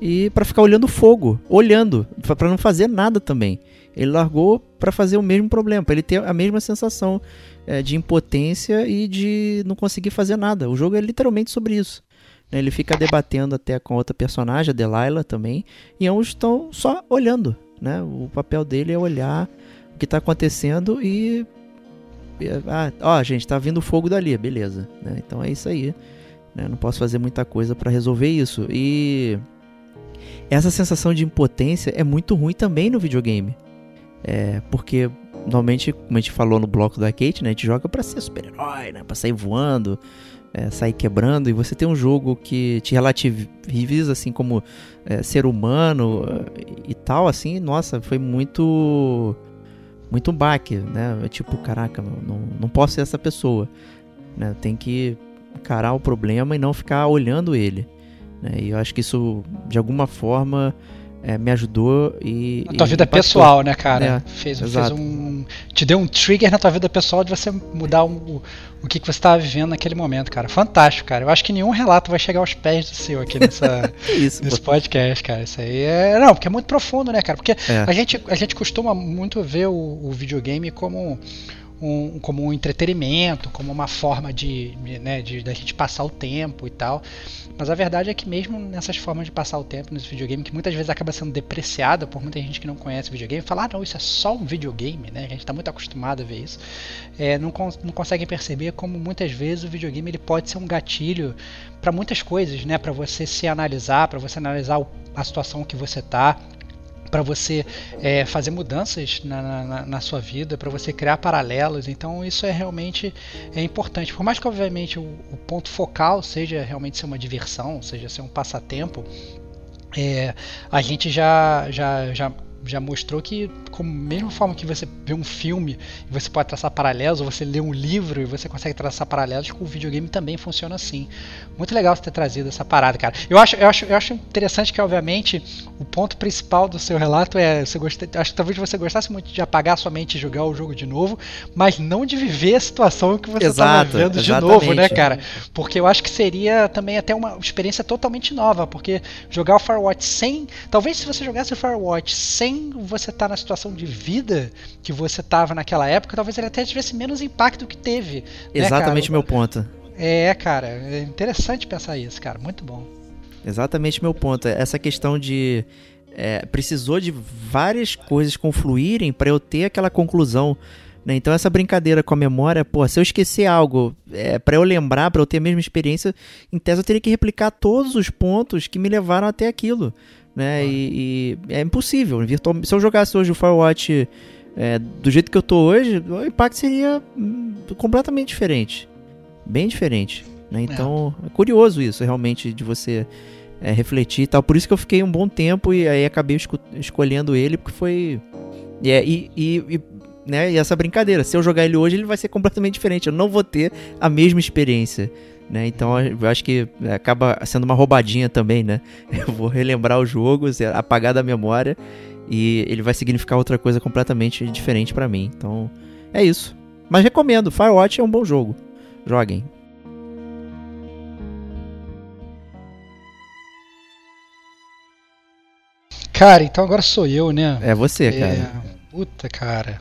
Speaker 3: e para ficar olhando fogo, olhando, para não fazer nada também. Ele largou para fazer o mesmo problema, para ele ter a mesma sensação é, de impotência e de não conseguir fazer nada. O jogo é literalmente sobre isso. Né? Ele fica debatendo até com outra personagem, a Delilah também, e ambos estão só olhando. Né? O papel dele é olhar o que está acontecendo e. Ah, ó, gente, tá vindo fogo dali, beleza. Né? Então é isso aí. Né? Não posso fazer muita coisa para resolver isso. E essa sensação de impotência é muito ruim também no videogame. É, porque normalmente, como a gente falou no bloco da Kate, né, a gente joga para ser super-herói, né, para sair voando, é, sair quebrando, e você tem um jogo que te relativiza assim como é, ser humano e tal, assim, nossa, foi muito muito baque, né? É tipo, caraca, não, não posso ser essa pessoa, né? Tem que encarar o problema e não ficar olhando ele. Né? E eu acho que isso, de alguma forma, é, me ajudou e.
Speaker 1: Na tua
Speaker 3: e
Speaker 1: vida pessoal, né, cara?
Speaker 3: É,
Speaker 1: fez, fez um. Te deu um trigger na tua vida pessoal de você mudar o, o que, que você estava vivendo naquele momento, cara. Fantástico, cara. Eu acho que nenhum relato vai chegar aos pés do seu aqui nessa,
Speaker 3: isso,
Speaker 1: nesse
Speaker 3: pô.
Speaker 1: podcast, cara. Isso aí é. Não, porque é muito profundo, né, cara? Porque
Speaker 3: É.
Speaker 1: a, gente, a gente costuma muito ver o, o videogame como. Um, como um entretenimento, como uma forma de, né, de da gente passar o tempo e tal. Mas a verdade é que mesmo nessas formas de passar o tempo nesse videogame, que muitas vezes acaba sendo depreciada por muita gente que não conhece videogame, falar, ah, não, isso é só um videogame, né? A gente está muito acostumado a ver isso. É, não, con não conseguem perceber como muitas vezes o videogame ele pode ser um gatilho para muitas coisas, né? Para você se analisar, para você analisar a situação que você tá, para você é, fazer mudanças na, na, na sua vida, para você criar paralelos. Então isso é realmente é importante. Por mais que obviamente o, o ponto focal seja realmente ser uma diversão, seja ser um passatempo, é, a gente já, já, já, já mostrou que, como mesma forma que você vê um filme e você pode traçar paralelos, ou você lê um livro e você consegue traçar paralelos, com o videogame também funciona assim. Muito legal você ter trazido essa parada, cara. Eu acho, eu acho, eu acho interessante que, obviamente, o ponto principal do seu relato é. Você gosta, acho que talvez você gostasse muito de apagar sua mente e jogar o jogo de novo, mas não de viver a situação que você estava
Speaker 3: Exato,
Speaker 1: vendo de novo, né, cara? Porque eu acho que seria também até uma experiência totalmente nova, porque jogar o Firewatch sem. Talvez se você jogasse o Firewatch sem você estar na situação de vida que você estava naquela época, talvez ele até tivesse menos impacto que teve. né,
Speaker 3: Exatamente
Speaker 1: cara?
Speaker 3: meu ponto.
Speaker 1: É, cara, é interessante pensar isso, cara. Muito bom.
Speaker 3: Exatamente meu ponto. Essa questão de. é, precisou de várias coisas confluírem para eu ter aquela conclusão. né? Então, essa brincadeira com a memória, pô, se eu esquecer algo, é, para eu lembrar, para eu ter a mesma experiência, em tese eu teria que replicar todos os pontos que me levaram até aquilo. Né? E, e é impossível. Virtual, se eu jogasse hoje o Firewatch é, do jeito que eu tô hoje, o impacto seria hum, completamente diferente. Bem diferente. Né? Então, é. curioso isso, realmente, de você é, refletir e tal. Por isso que eu fiquei um bom tempo e aí acabei esco- escolhendo ele, porque foi. E, é, e, e, e, né, e essa brincadeira, se eu jogar ele hoje, ele vai ser completamente diferente. Eu não vou ter a mesma experiência. Né? Então eu acho que acaba sendo uma roubadinha também, né? Eu vou relembrar o jogo, apagar da memória e ele vai significar outra coisa completamente diferente pra mim. Então é isso. Mas recomendo, Firewatch é um bom jogo. Joguem.
Speaker 1: Cara, então agora sou eu, né?
Speaker 3: É você, cara.
Speaker 1: É, puta, cara.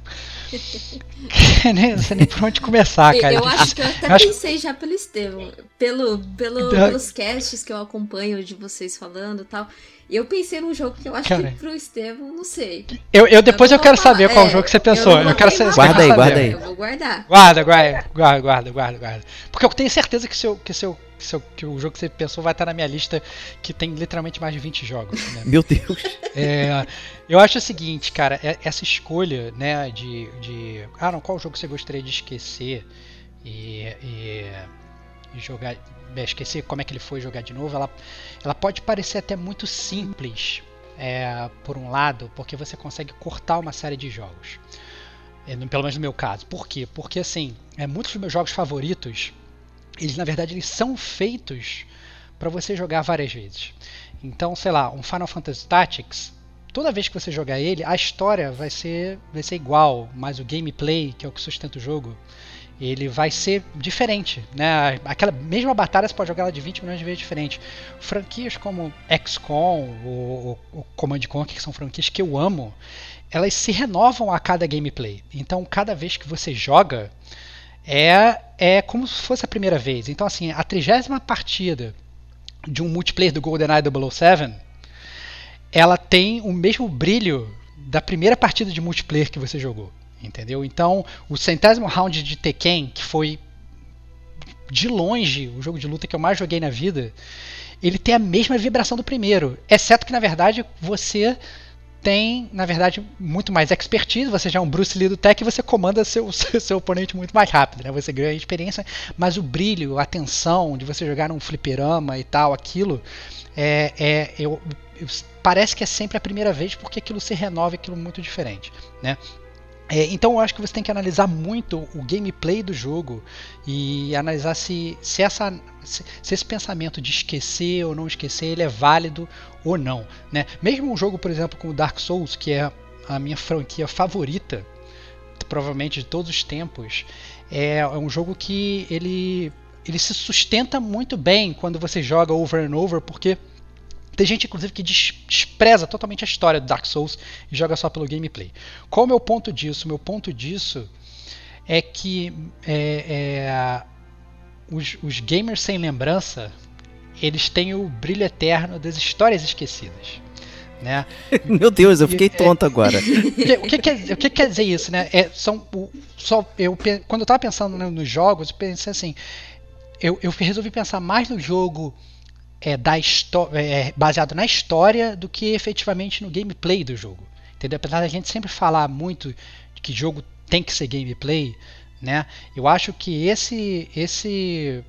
Speaker 1: nem, não sei nem por onde começar, cara.
Speaker 4: eu acho que eu até
Speaker 1: Eu acho-
Speaker 4: pensei já pelo Estevão, pelo, pelo,
Speaker 1: Então-
Speaker 4: pelos casts que eu acompanho de vocês falando e tal. Eu pensei num jogo que eu acho
Speaker 1: Cara.
Speaker 4: que pro Estevão, não sei.
Speaker 1: Eu, eu depois eu,
Speaker 4: não
Speaker 1: quero
Speaker 4: falar,
Speaker 1: saber qual
Speaker 4: é,
Speaker 1: jogo que você
Speaker 4: eu
Speaker 1: pensou. Eu,
Speaker 4: vou
Speaker 1: quero saber.
Speaker 3: Guarda aí, guarda aí.
Speaker 4: Eu vou guardar.
Speaker 1: Guarda, guarda, guarda, guarda, guarda. Porque eu tenho certeza que, seu, que, seu, seu, que o jogo que você pensou vai estar na minha lista, que tem literalmente mais de 20 jogos. Né?
Speaker 3: Meu Deus.
Speaker 1: É, eu acho o seguinte, cara, é- essa escolha, né, de, de. Ah, não, qual jogo você gostaria de esquecer e, e, e jogar. é, Esquecer como é que ele foi jogar de novo, ela, ela pode parecer até muito simples, é, por um lado, porque você consegue cortar uma série de jogos. É, pelo menos no meu caso. Por quê? Porque assim, é, muitos dos meus jogos favoritos, eles na verdade eles são feitos para você jogar várias vezes. Então, sei lá, um Final Fantasy Tactics, toda vez que você jogar ele, a história vai ser, vai ser igual, mas o gameplay, que é o que sustenta o jogo, ele vai ser diferente, né? Aquela mesma batalha você pode jogar ela de 20 milhões de vezes diferente. Franquias como XCOM ou, ou Command Conquer, que são franquias que eu amo, elas se renovam a cada gameplay. Então, cada vez que você joga, é, é como se fosse a primeira vez. Então, assim, a trigésima partida de um multiplayer do GoldenEye 007, ela tem o mesmo brilho da primeira partida de multiplayer que você jogou. Entendeu? Então, o centésimo round de Tekken, que foi de longe o jogo de luta que eu mais joguei na vida, ele tem a mesma vibração do primeiro, exceto que na verdade você tem, na verdade, muito mais expertise, você já é um Bruce Lee do tech e você comanda seu, seu, oponente muito mais rápido, né? Você ganha experiência, mas o brilho, a tensão de você jogar num fliperama e tal, aquilo, é, é eu, eu, parece que é sempre a primeira vez porque aquilo se renova, aquilo muito diferente, né? É, então eu acho que você tem que analisar muito o gameplay do jogo e analisar se, se, essa, se, se, esse pensamento de esquecer ou não esquecer ele é válido ou não. Né? Mesmo um jogo, por exemplo, como Dark Souls, que é a minha franquia favorita, provavelmente de todos os tempos, é, é um jogo que ele, ele se sustenta muito bem quando você joga over and over, porque tem gente, inclusive, que despreza totalmente a história do Dark Souls e joga só pelo gameplay. Qual é o meu ponto disso? Meu ponto disso é que é, é, os, os gamers sem lembrança eles têm o brilho eterno das histórias esquecidas. Né?
Speaker 3: Meu Deus, eu fiquei tonto é, agora.
Speaker 1: o, que, quer, o que quer dizer isso, né? É, são, o, só, eu, quando eu estava pensando né, nos jogos, eu pensei assim, eu, eu resolvi pensar mais no jogo é, da é, baseado na história do que efetivamente no gameplay do jogo. Entendeu? Apesar da gente sempre falar muito que jogo tem que ser gameplay, né? Eu acho que esse esse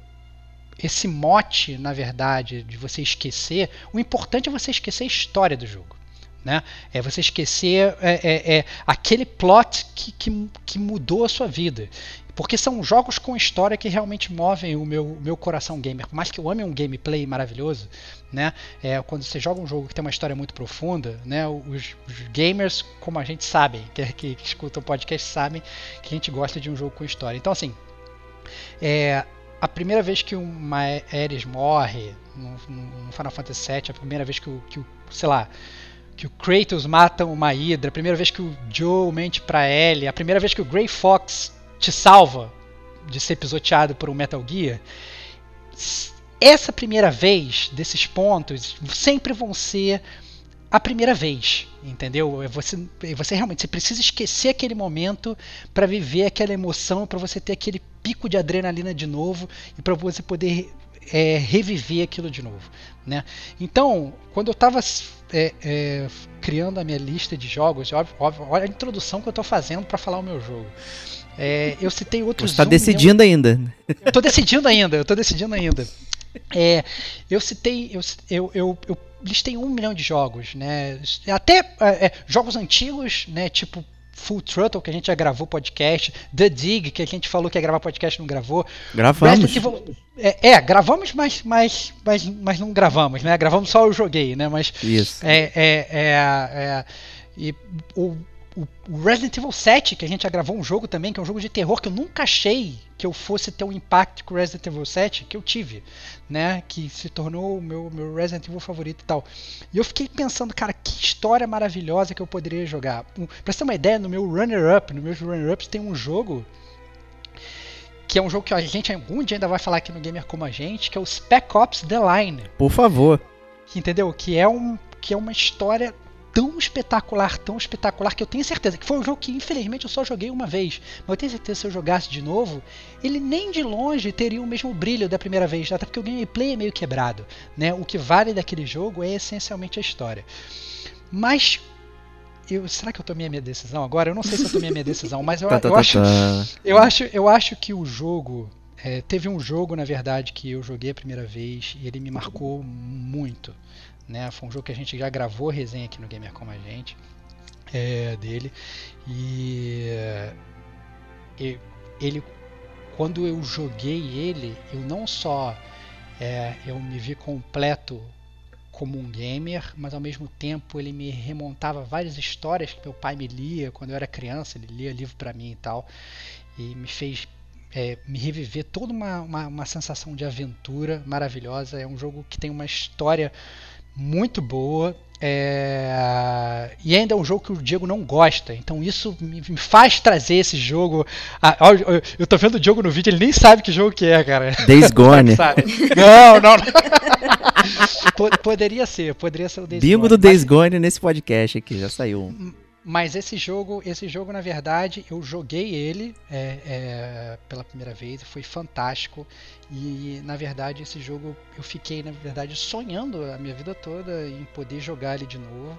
Speaker 1: esse mote, na verdade, de você esquecer, o importante é você esquecer a história do jogo. Né? É você esquecer é, é, é aquele plot que, que, que, mudou a sua vida. Porque são jogos com história que realmente movem o meu, meu coração gamer. Por mais que eu ame um gameplay maravilhoso, né? É, quando você joga um jogo que tem uma história muito profunda, né? Os, os gamers, como a gente sabe, que, que, que escutam o podcast, sabem que a gente gosta de um jogo com história. Então, assim, é, a primeira vez que uma Ares morre no, no, Final Fantasy VII, a primeira vez que o, que o sei lá, que o Kratos mata uma Hydra, a primeira vez que o Joe mente pra Ellie, a primeira vez que o Grey Fox te salva de ser pisoteado por um Metal Gear, essa primeira vez desses pontos sempre vão ser a primeira vez, entendeu? É você, é você realmente você precisa esquecer aquele momento para viver aquela emoção, para você ter aquele pico de adrenalina de novo e para você poder é, reviver aquilo de novo, né? Então, quando eu estava é, é, criando a minha lista de jogos, óbvio, óbvio, olha a introdução que eu estou fazendo para falar o meu jogo. É, eu citei outros.
Speaker 3: Você está decidindo
Speaker 1: milhão...
Speaker 3: ainda.
Speaker 1: Eu estou decidindo ainda, eu estou decidindo ainda. É, eu citei, eu, eu, eu, eu, listei um milhão de jogos, né? Até é, é, jogos antigos, né? Tipo Full Throttle, que a gente já gravou podcast, The Dig, que a gente falou que ia gravar podcast não gravou.
Speaker 3: Gravamos.
Speaker 1: É, é, gravamos, mas, mas, mas, mas não gravamos, né? Gravamos só eu joguei, né? Mas
Speaker 3: Isso.
Speaker 1: É, é, é, é e o o, Resident Evil 7, que a gente já gravou um jogo também, que é um jogo de terror que eu nunca achei que eu fosse ter um impacto com o Resident Evil 7, que eu tive, né? Que se tornou o meu, meu Resident Evil favorito e tal. E eu fiquei pensando, cara, que história maravilhosa que eu poderia jogar. Pra você ter uma ideia, no meu runner-up, no meus runner-ups tem um jogo que é um jogo que a gente algum dia ainda vai falar aqui no Gamer Como a Gente, que é o Spec Ops The Line.
Speaker 3: Por favor.
Speaker 1: Entendeu? Que é, um, que é uma história tão espetacular, tão espetacular, que eu tenho certeza que foi um jogo que infelizmente eu só joguei uma vez. Mas eu tenho certeza que se eu jogasse de novo, ele nem de longe teria o mesmo brilho da primeira vez, até porque o gameplay é meio quebrado. Né? O que vale daquele jogo é essencialmente a história. Mas eu, será que eu tomei a minha decisão agora? Eu não sei se eu tomei a minha decisão, mas eu, tá, tá, eu, tá, acho, eu, acho, eu acho que o jogo. É, teve um jogo, na verdade, que eu joguei a primeira vez e ele me marcou muito. Né? Foi um jogo que a gente já gravou resenha aqui no Gamer Como a Gente é, dele. E, e, ele, quando eu joguei ele, eu não só é, eu me vi completo como um gamer, mas ao mesmo tempo ele me remontava várias histórias que meu pai me lia quando eu era criança, ele lia livro para mim e tal, e me fez é, me reviver toda uma, uma, uma sensação de aventura maravilhosa. É um jogo que tem uma história muito boa. É... E ainda é um jogo que o Diego não gosta, então isso me faz trazer esse jogo. Ah, eu tô vendo o Diego no vídeo, ele nem sabe que jogo que é, cara.
Speaker 3: Days Gone.
Speaker 1: não, não. poderia ser, poderia ser o
Speaker 3: Days Bingo Gone. do Days Gone nesse podcast aqui, já saiu.
Speaker 1: Mas esse jogo, esse jogo na verdade, eu joguei ele é, é, pela primeira vez, foi fantástico. E na verdade esse jogo eu fiquei na verdade sonhando a minha vida toda em poder jogar ele de novo,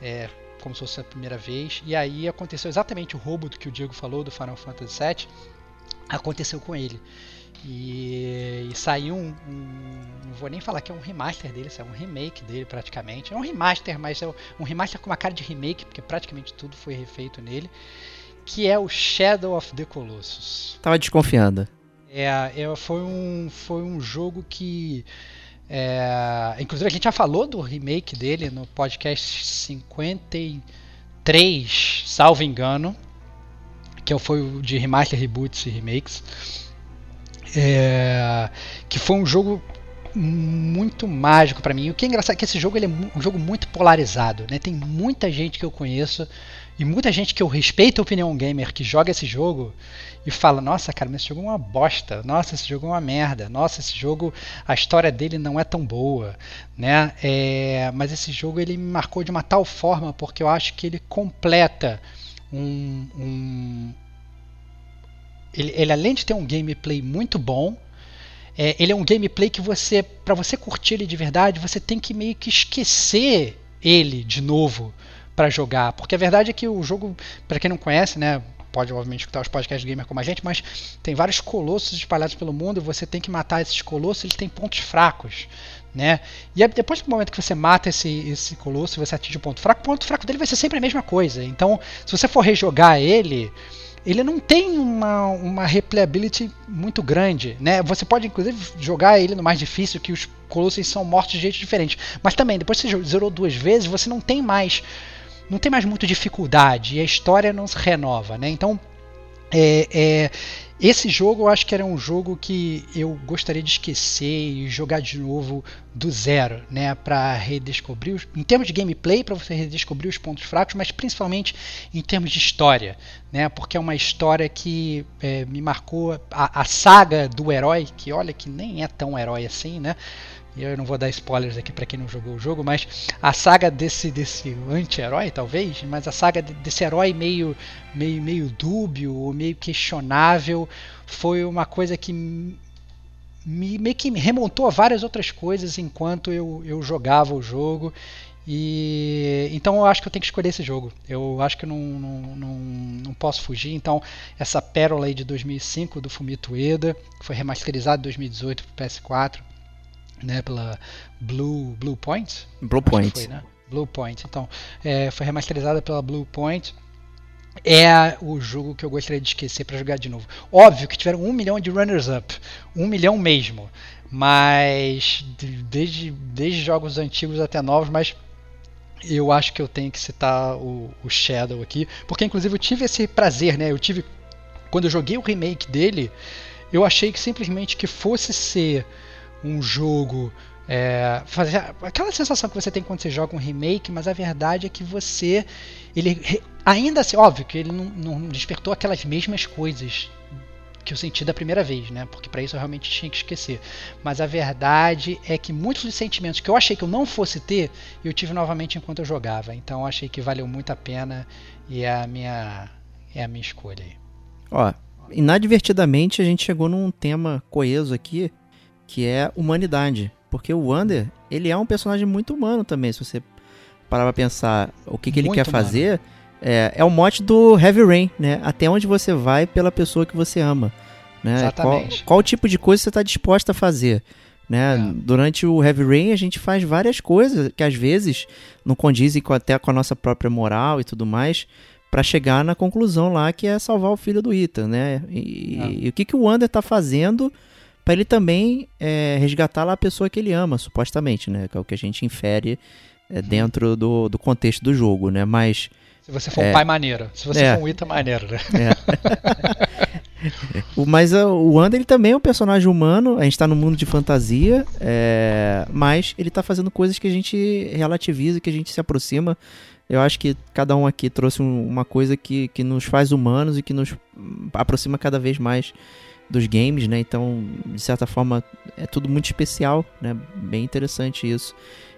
Speaker 1: é, como se fosse a primeira vez. E aí aconteceu exatamente o roubo do que o Diego falou do Final Fantasy VII, aconteceu com ele. E, e saiu um, um, Não vou nem falar que é um remaster dele, é um remake dele praticamente. É um remaster, mas é um remaster com uma cara de remake, porque praticamente tudo foi refeito nele. Que é o Shadow of the Colossus.
Speaker 3: Tava desconfiando.
Speaker 1: É, é foi, um, foi um jogo que. É, inclusive a gente já falou do remake dele no podcast 53, salvo engano. Que foi o de remaster, reboots e remakes. É, que foi um jogo muito mágico para mim. O que é engraçado é que esse jogo ele é um jogo muito polarizado, né? Tem muita gente que eu conheço e muita gente que eu respeito a opinião gamer que joga esse jogo e fala: "Nossa, cara, mas esse jogo é uma bosta. Nossa, esse jogo é uma merda. Nossa, esse jogo a história dele não é tão boa", né? É, mas esse jogo ele me marcou de uma tal forma porque eu acho que ele completa um, um ele, ele, além de ter um gameplay muito bom, é, ele é um gameplay que você, para você curtir ele de verdade, você tem que meio que esquecer ele de novo para jogar, porque a verdade é que o jogo, para quem não conhece, né, pode obviamente escutar os podcasts gamer como a gente, mas tem vários colossos espalhados pelo mundo e você tem que matar esses colossos, eles têm pontos fracos, né? E depois do momento que você mata esse, esse colosso você atinge o ponto fraco, o ponto fraco dele vai ser sempre a mesma coisa. Então, se você for rejogar ele, ele não tem uma, uma replayability muito grande, né? Você pode inclusive jogar ele no mais difícil, que os colossos são mortos de jeito diferente. Mas também, depois que você zerou duas vezes, você não tem mais não tem mais muita dificuldade e a história não se renova, né? Então, é, é, esse jogo eu acho que era um jogo que eu gostaria de esquecer e jogar de novo do zero, né, para redescobrir os, em termos de gameplay para você redescobrir os pontos fracos, mas principalmente em termos de história, né, porque é uma história que é, me marcou a, a saga do herói, que olha que nem é tão herói assim, né, eu não vou dar spoilers aqui para quem não jogou o jogo, mas a saga desse desse anti-herói, talvez, mas a saga desse herói meio meio meio dúbio meio questionável foi uma coisa que me meio que me remontou a várias outras coisas enquanto eu, eu jogava o jogo e então eu acho que eu tenho que escolher esse jogo. Eu acho que eu não, não, não, não posso fugir. Então, essa pérola aí de 2005 do Fumito Ueda, que foi remasterizado em 2018 para PS4, né, pela Blue Blue Point.
Speaker 3: Blue Point.
Speaker 1: Foi, né? Blue Point. Então, é, foi remasterizada pela Blue Point. É o jogo que eu gostaria de esquecer para jogar de novo. Óbvio que tiveram um milhão de runners-up, um milhão mesmo, mas desde, desde jogos antigos até novos, mas eu acho que eu tenho que citar o, o Shadow aqui, porque inclusive eu tive esse prazer, né? Eu tive quando eu joguei o remake dele, eu achei que simplesmente que fosse ser um jogo. É, fazer aquela sensação que você tem quando você joga um remake, mas a verdade é que você. Ele ainda assim, óbvio que ele não, não despertou aquelas mesmas coisas que eu senti da primeira vez, né? Porque para isso eu realmente tinha que esquecer. Mas a verdade é que muitos dos sentimentos que eu achei que eu não fosse ter, eu tive novamente enquanto eu jogava. Então eu achei que valeu muito a pena e é a minha é a minha escolha aí.
Speaker 3: Ó, inadvertidamente a gente chegou num tema coeso aqui que é humanidade. Porque o Wander, ele é um personagem muito humano também, se você parar pra pensar o que, que ele quer humano. fazer. É, é o mote do Heavy Rain, né? Até onde você vai pela pessoa que você ama. Né?
Speaker 1: Exatamente.
Speaker 3: Qual, qual tipo de coisa você está disposta a fazer? Né? É. Durante o Heavy Rain a gente faz várias coisas que às vezes não condizem com, até com a nossa própria moral e tudo mais para chegar na conclusão lá que é salvar o filho do Ethan, né? E, é. e o que, que o Wander está fazendo para ele também é, resgatar lá a pessoa que ele ama, supostamente, né? Que é o que a gente infere é, uhum. dentro do, do contexto do jogo, né? Mas...
Speaker 1: Se você for é, um pai maneiro. Se você é, for um Ita maneiro, né?
Speaker 3: É. Mas o Wanda, ele também é um personagem humano, a gente tá no mundo de fantasia, é, mas ele tá fazendo coisas que a gente relativiza, que a gente se aproxima. Eu acho que cada um aqui trouxe um- uma coisa que, que nos faz humanos e que nos hum, aproxima cada vez mais dos games, né? Então, de certa forma, é tudo muito especial, né? Bem interessante isso.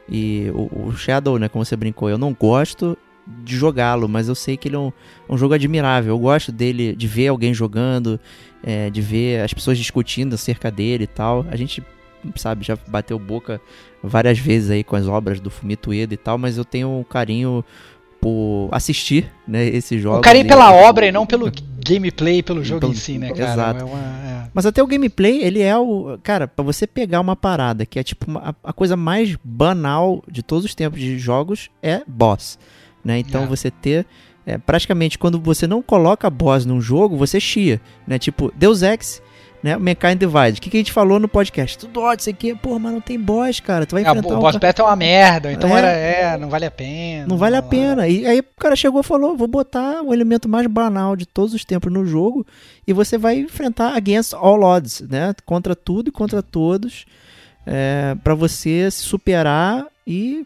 Speaker 3: E o, o Shadow, né, como você brincou, eu não gosto de jogá-lo, mas eu sei que ele é um, um jogo admirável. Eu gosto dele, de ver alguém jogando, é, de ver as pessoas discutindo acerca dele e tal. A gente, sabe, já bateu boca várias vezes aí com as obras do Fumito Ueda e tal, mas eu tenho um carinho por assistir, né, esses jogos.
Speaker 1: Um carinho pela obra e não pelo gameplay, pelo jogo
Speaker 3: Pelo-
Speaker 1: em si, né, cara?
Speaker 3: Exato.
Speaker 1: É uma- é.
Speaker 3: Mas até o gameplay, ele é o. Cara, pra você pegar uma parada que é tipo uma- a, a coisa mais banal de todos os tempos de jogos é boss. Né? Então
Speaker 1: É.
Speaker 3: você ter. é, praticamente quando você não coloca boss num jogo, você chia. Né? Tipo, Deus Ex, né? Mankind Divide. O que, que a gente falou no podcast? Tudo ótimo, isso aqui. Pô, mas não tem boss, cara. Tu vai
Speaker 1: É, o
Speaker 3: enfrentar um
Speaker 1: boss
Speaker 3: ca-
Speaker 1: battle é uma merda, então
Speaker 3: É.
Speaker 1: era, é, não vale a pena.
Speaker 3: Não vale a pena. E aí o cara chegou e falou: vou botar o elemento mais banal de todos os tempos no jogo e você vai enfrentar against all odds, né? Contra tudo e contra todos. É, para você se superar e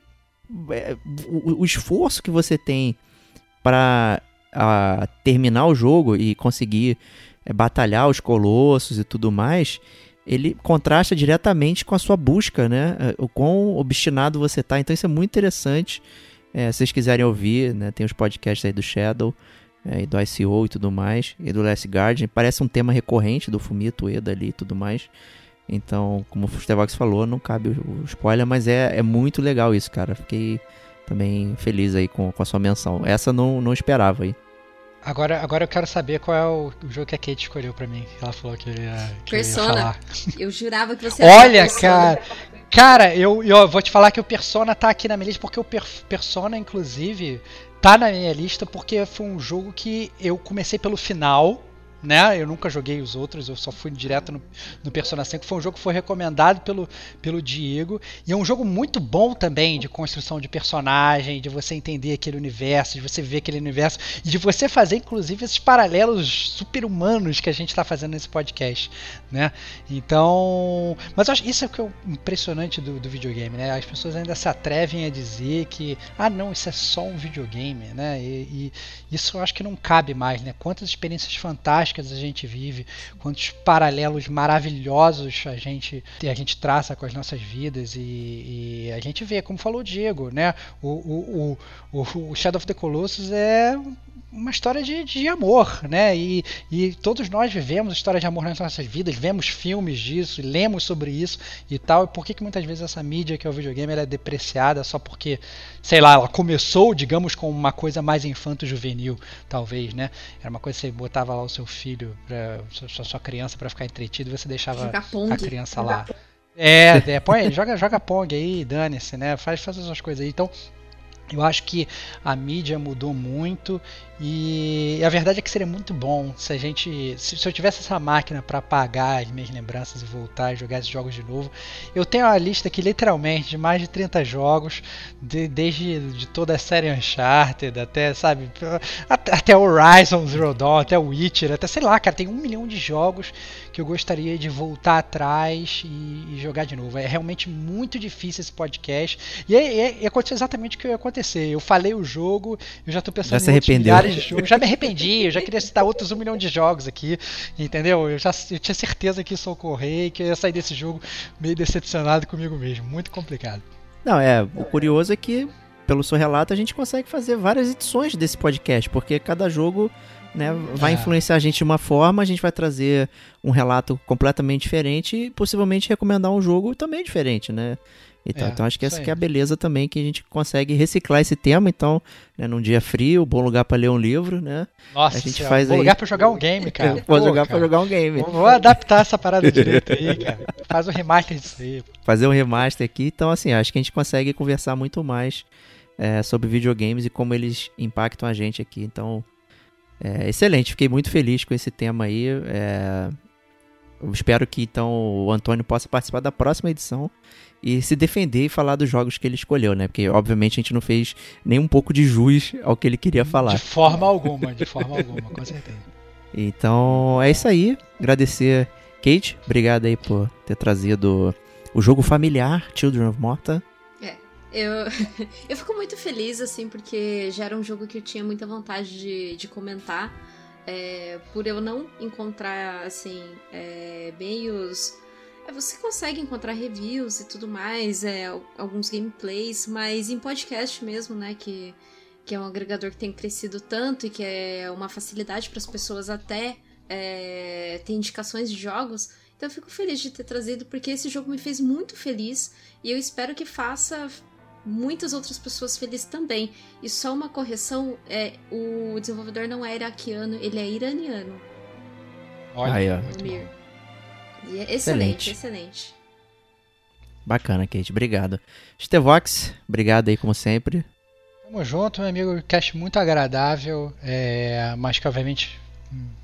Speaker 3: é, o, o esforço que você tem para terminar o jogo e conseguir é, batalhar os colossos e tudo mais, ele contrasta diretamente com a sua busca, né? É, O quão obstinado você tá. Então isso é muito interessante. É, se vocês quiserem ouvir, né? Tem os podcasts aí do Shadow é, e do ICO e tudo mais, e do Last Guardian. Parece um tema recorrente do Fumito Eda ali e tudo mais. Então, como o Stevox falou, não cabe o o spoiler, mas é, é muito legal isso, cara. Fiquei também feliz aí com, com a sua menção. Essa não, não esperava aí.
Speaker 1: Agora, agora eu quero saber qual é o, o jogo que a Kate escolheu pra mim. Ela falou que, ia, que eu ia
Speaker 4: Persona.
Speaker 1: falar.
Speaker 4: Eu jurava que você
Speaker 1: Olha,
Speaker 4: Persona.
Speaker 1: cara. Cara, eu, eu vou te falar que o Persona tá aqui na minha lista, porque o Per- Persona, inclusive, tá na minha lista porque foi um jogo que eu comecei pelo final, né? Eu nunca joguei os outros, eu só fui direto no, no Persona 5. Foi um jogo que foi recomendado pelo, pelo Diego. E é um jogo muito bom também de construção de personagem, de você entender aquele universo, de você ver aquele universo, e de você fazer, inclusive, esses paralelos super-humanos que a gente está fazendo nesse podcast, né? Então. Mas acho isso é o que é impressionante do, do videogame, né? As pessoas ainda se atrevem a dizer que, ah, não, isso é só um videogame, né? E, e isso eu acho que não cabe mais, né? Quantas experiências fantásticas a gente vive, quantos paralelos maravilhosos a gente, a gente traça com as nossas vidas e, e a gente vê, como falou o Diego, né? O, o, o, o Shadow of the Colossus é uma história de, de amor, né? E, e todos nós vivemos história de amor nas nossas vidas, vemos filmes disso, lemos sobre isso e tal. E por que, que muitas vezes essa mídia que é o videogame ela é depreciada só porque, sei lá, ela começou, digamos, com uma coisa mais infanto-juvenil, talvez, né? Era uma coisa que você botava lá o seu filho, pra, sua, sua criança para ficar entretido e você deixava a criança lá. É, é põe, joga, joga Pong aí, dane-se, né? Faz, faz essas coisas aí. Então, eu acho que a mídia mudou muito e a verdade é que seria muito bom se a gente, se, se eu tivesse essa máquina para apagar as minhas lembranças e voltar e jogar esses jogos de novo. Eu tenho uma lista aqui literalmente de mais de 30 jogos, de- desde de toda a série Uncharted até, sabe, até, até Horizon Zero Dawn, até Witcher, até sei lá, cara, tem um milhão de jogos que eu gostaria de voltar atrás e, e jogar de novo. É realmente muito difícil esse podcast. E, é, é- aconteceu exatamente o que ia acontecer. Eu falei o jogo, eu já tô pensando
Speaker 3: Já se arrependeu.
Speaker 1: Milhares de jogos. Já me arrependi, eu já queria citar outros um milhão de jogos aqui, entendeu? Eu já eu tinha certeza que isso ia ocorrer e que eu ia sair desse jogo meio decepcionado comigo mesmo. Muito complicado.
Speaker 3: Não, é, o curioso é que, pelo seu relato, a gente consegue fazer várias edições desse podcast, porque cada jogo né, vai
Speaker 1: É.
Speaker 3: influenciar a gente de uma forma, a gente vai trazer um relato completamente diferente e possivelmente recomendar um jogo também diferente, né? Então,
Speaker 1: É,
Speaker 3: então acho que essa é a beleza também, que a gente consegue reciclar esse tema, então, né, num dia frio, bom lugar para ler um livro, né?
Speaker 1: Nossa,
Speaker 3: A gente
Speaker 1: senhora,
Speaker 3: faz
Speaker 1: bom
Speaker 3: aí-
Speaker 1: lugar pra jogar um game, cara. Pô,
Speaker 3: jogar
Speaker 1: cara.
Speaker 3: para jogar um game.
Speaker 1: Vou, vou adaptar essa parada direito aí, cara. Faz um remaster disso aí.
Speaker 3: fazer um remaster aqui. Então, assim, acho que a gente consegue conversar muito mais é, sobre videogames e como eles impactam a gente aqui. Então, é, excelente. Fiquei muito feliz com esse tema aí. É, eu espero que então o Antônio possa participar da próxima edição e se defender e falar dos jogos que ele escolheu, né? Porque, obviamente, a gente não fez nem um pouco de jus ao que ele queria falar.
Speaker 1: De forma alguma, de forma alguma, com certeza.
Speaker 3: Então é isso aí. Agradecer, Kate. Obrigado aí por ter trazido o jogo familiar Children of Morta.
Speaker 4: Eu, eu fico muito feliz, assim, porque já era um jogo que eu tinha muita vontade de, de comentar. É, por eu não encontrar, assim, é, meios. É, você consegue encontrar reviews e tudo mais, é, alguns gameplays, mas em podcast mesmo, né? Que, que é um agregador que tem crescido tanto e que é uma facilidade para as pessoas até é, ter indicações de jogos. Então eu fico feliz de ter trazido, porque esse jogo me fez muito feliz e eu espero que faça muitas outras pessoas felizes também. E só uma correção, é, o desenvolvedor não é iraquiano, ele é iraniano.
Speaker 3: Olha, Aí, ó.
Speaker 4: É excelente, excelente, excelente.
Speaker 3: Bacana, Kate. Obrigado. Stevox, obrigado aí como sempre.
Speaker 1: Tamo junto, meu amigo. Cast muito agradável, é, mas que obviamente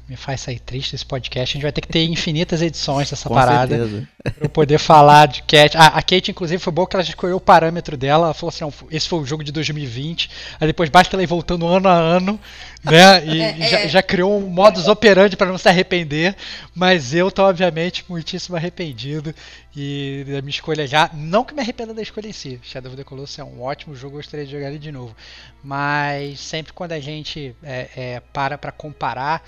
Speaker 1: me faz sair triste esse podcast. A gente vai ter que ter infinitas edições dessa
Speaker 3: Com
Speaker 1: parada.
Speaker 3: Certeza.
Speaker 1: Pra eu poder falar de Cat. Ah, a Kate, inclusive, foi boa que ela escolheu o parâmetro dela. Ela falou assim: não, esse foi o jogo de 2020. Aí depois basta ela ir voltando ano a ano, né? E é, já, é. já, criou um modus operandi para não se arrepender. Mas eu tô, obviamente, muitíssimo arrependido. E da minha escolha já. Não que me arrependa da escolha em si. Shadow of the Colossus é um ótimo jogo, gostaria de jogar ele de novo. Mas sempre quando a gente é, é para para comparar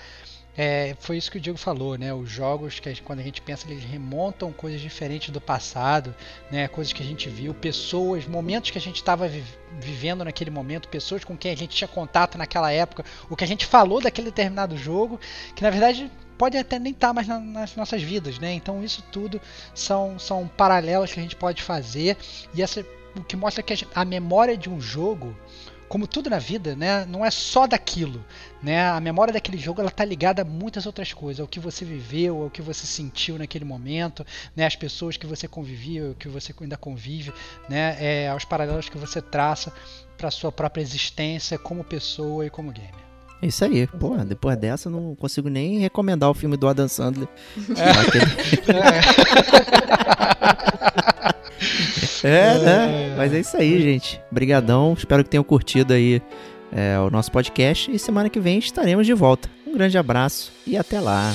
Speaker 1: é, foi isso que o Diego falou, né? Os jogos que quando a gente pensa eles remontam coisas diferentes do passado, né? Coisas que a gente viu, pessoas, momentos que a gente estava vi vivendo naquele momento, pessoas com quem a gente tinha contato naquela época, o que a gente falou daquele determinado jogo, que na verdade pode até nem estar tá mais na, nas nossas vidas, né? Então isso tudo são são paralelos que a gente pode fazer e essa o que mostra que a, a memória de um jogo como tudo na vida, né, não é só daquilo, né? A memória daquele jogo ela tá ligada a muitas outras coisas, ao que você viveu, ao que você sentiu naquele momento, né? As pessoas que você convivia, que você ainda convive, né? É, aos paralelos que você traça para sua própria existência como pessoa e como gamer.
Speaker 3: É isso aí. Pô, depois dessa eu não consigo nem recomendar o filme do Adam Sandler. É, é né? Mas é isso aí, gente. Brigadão. Espero que tenham curtido aí é, o nosso podcast. E semana que vem estaremos de volta. Um grande abraço e até lá.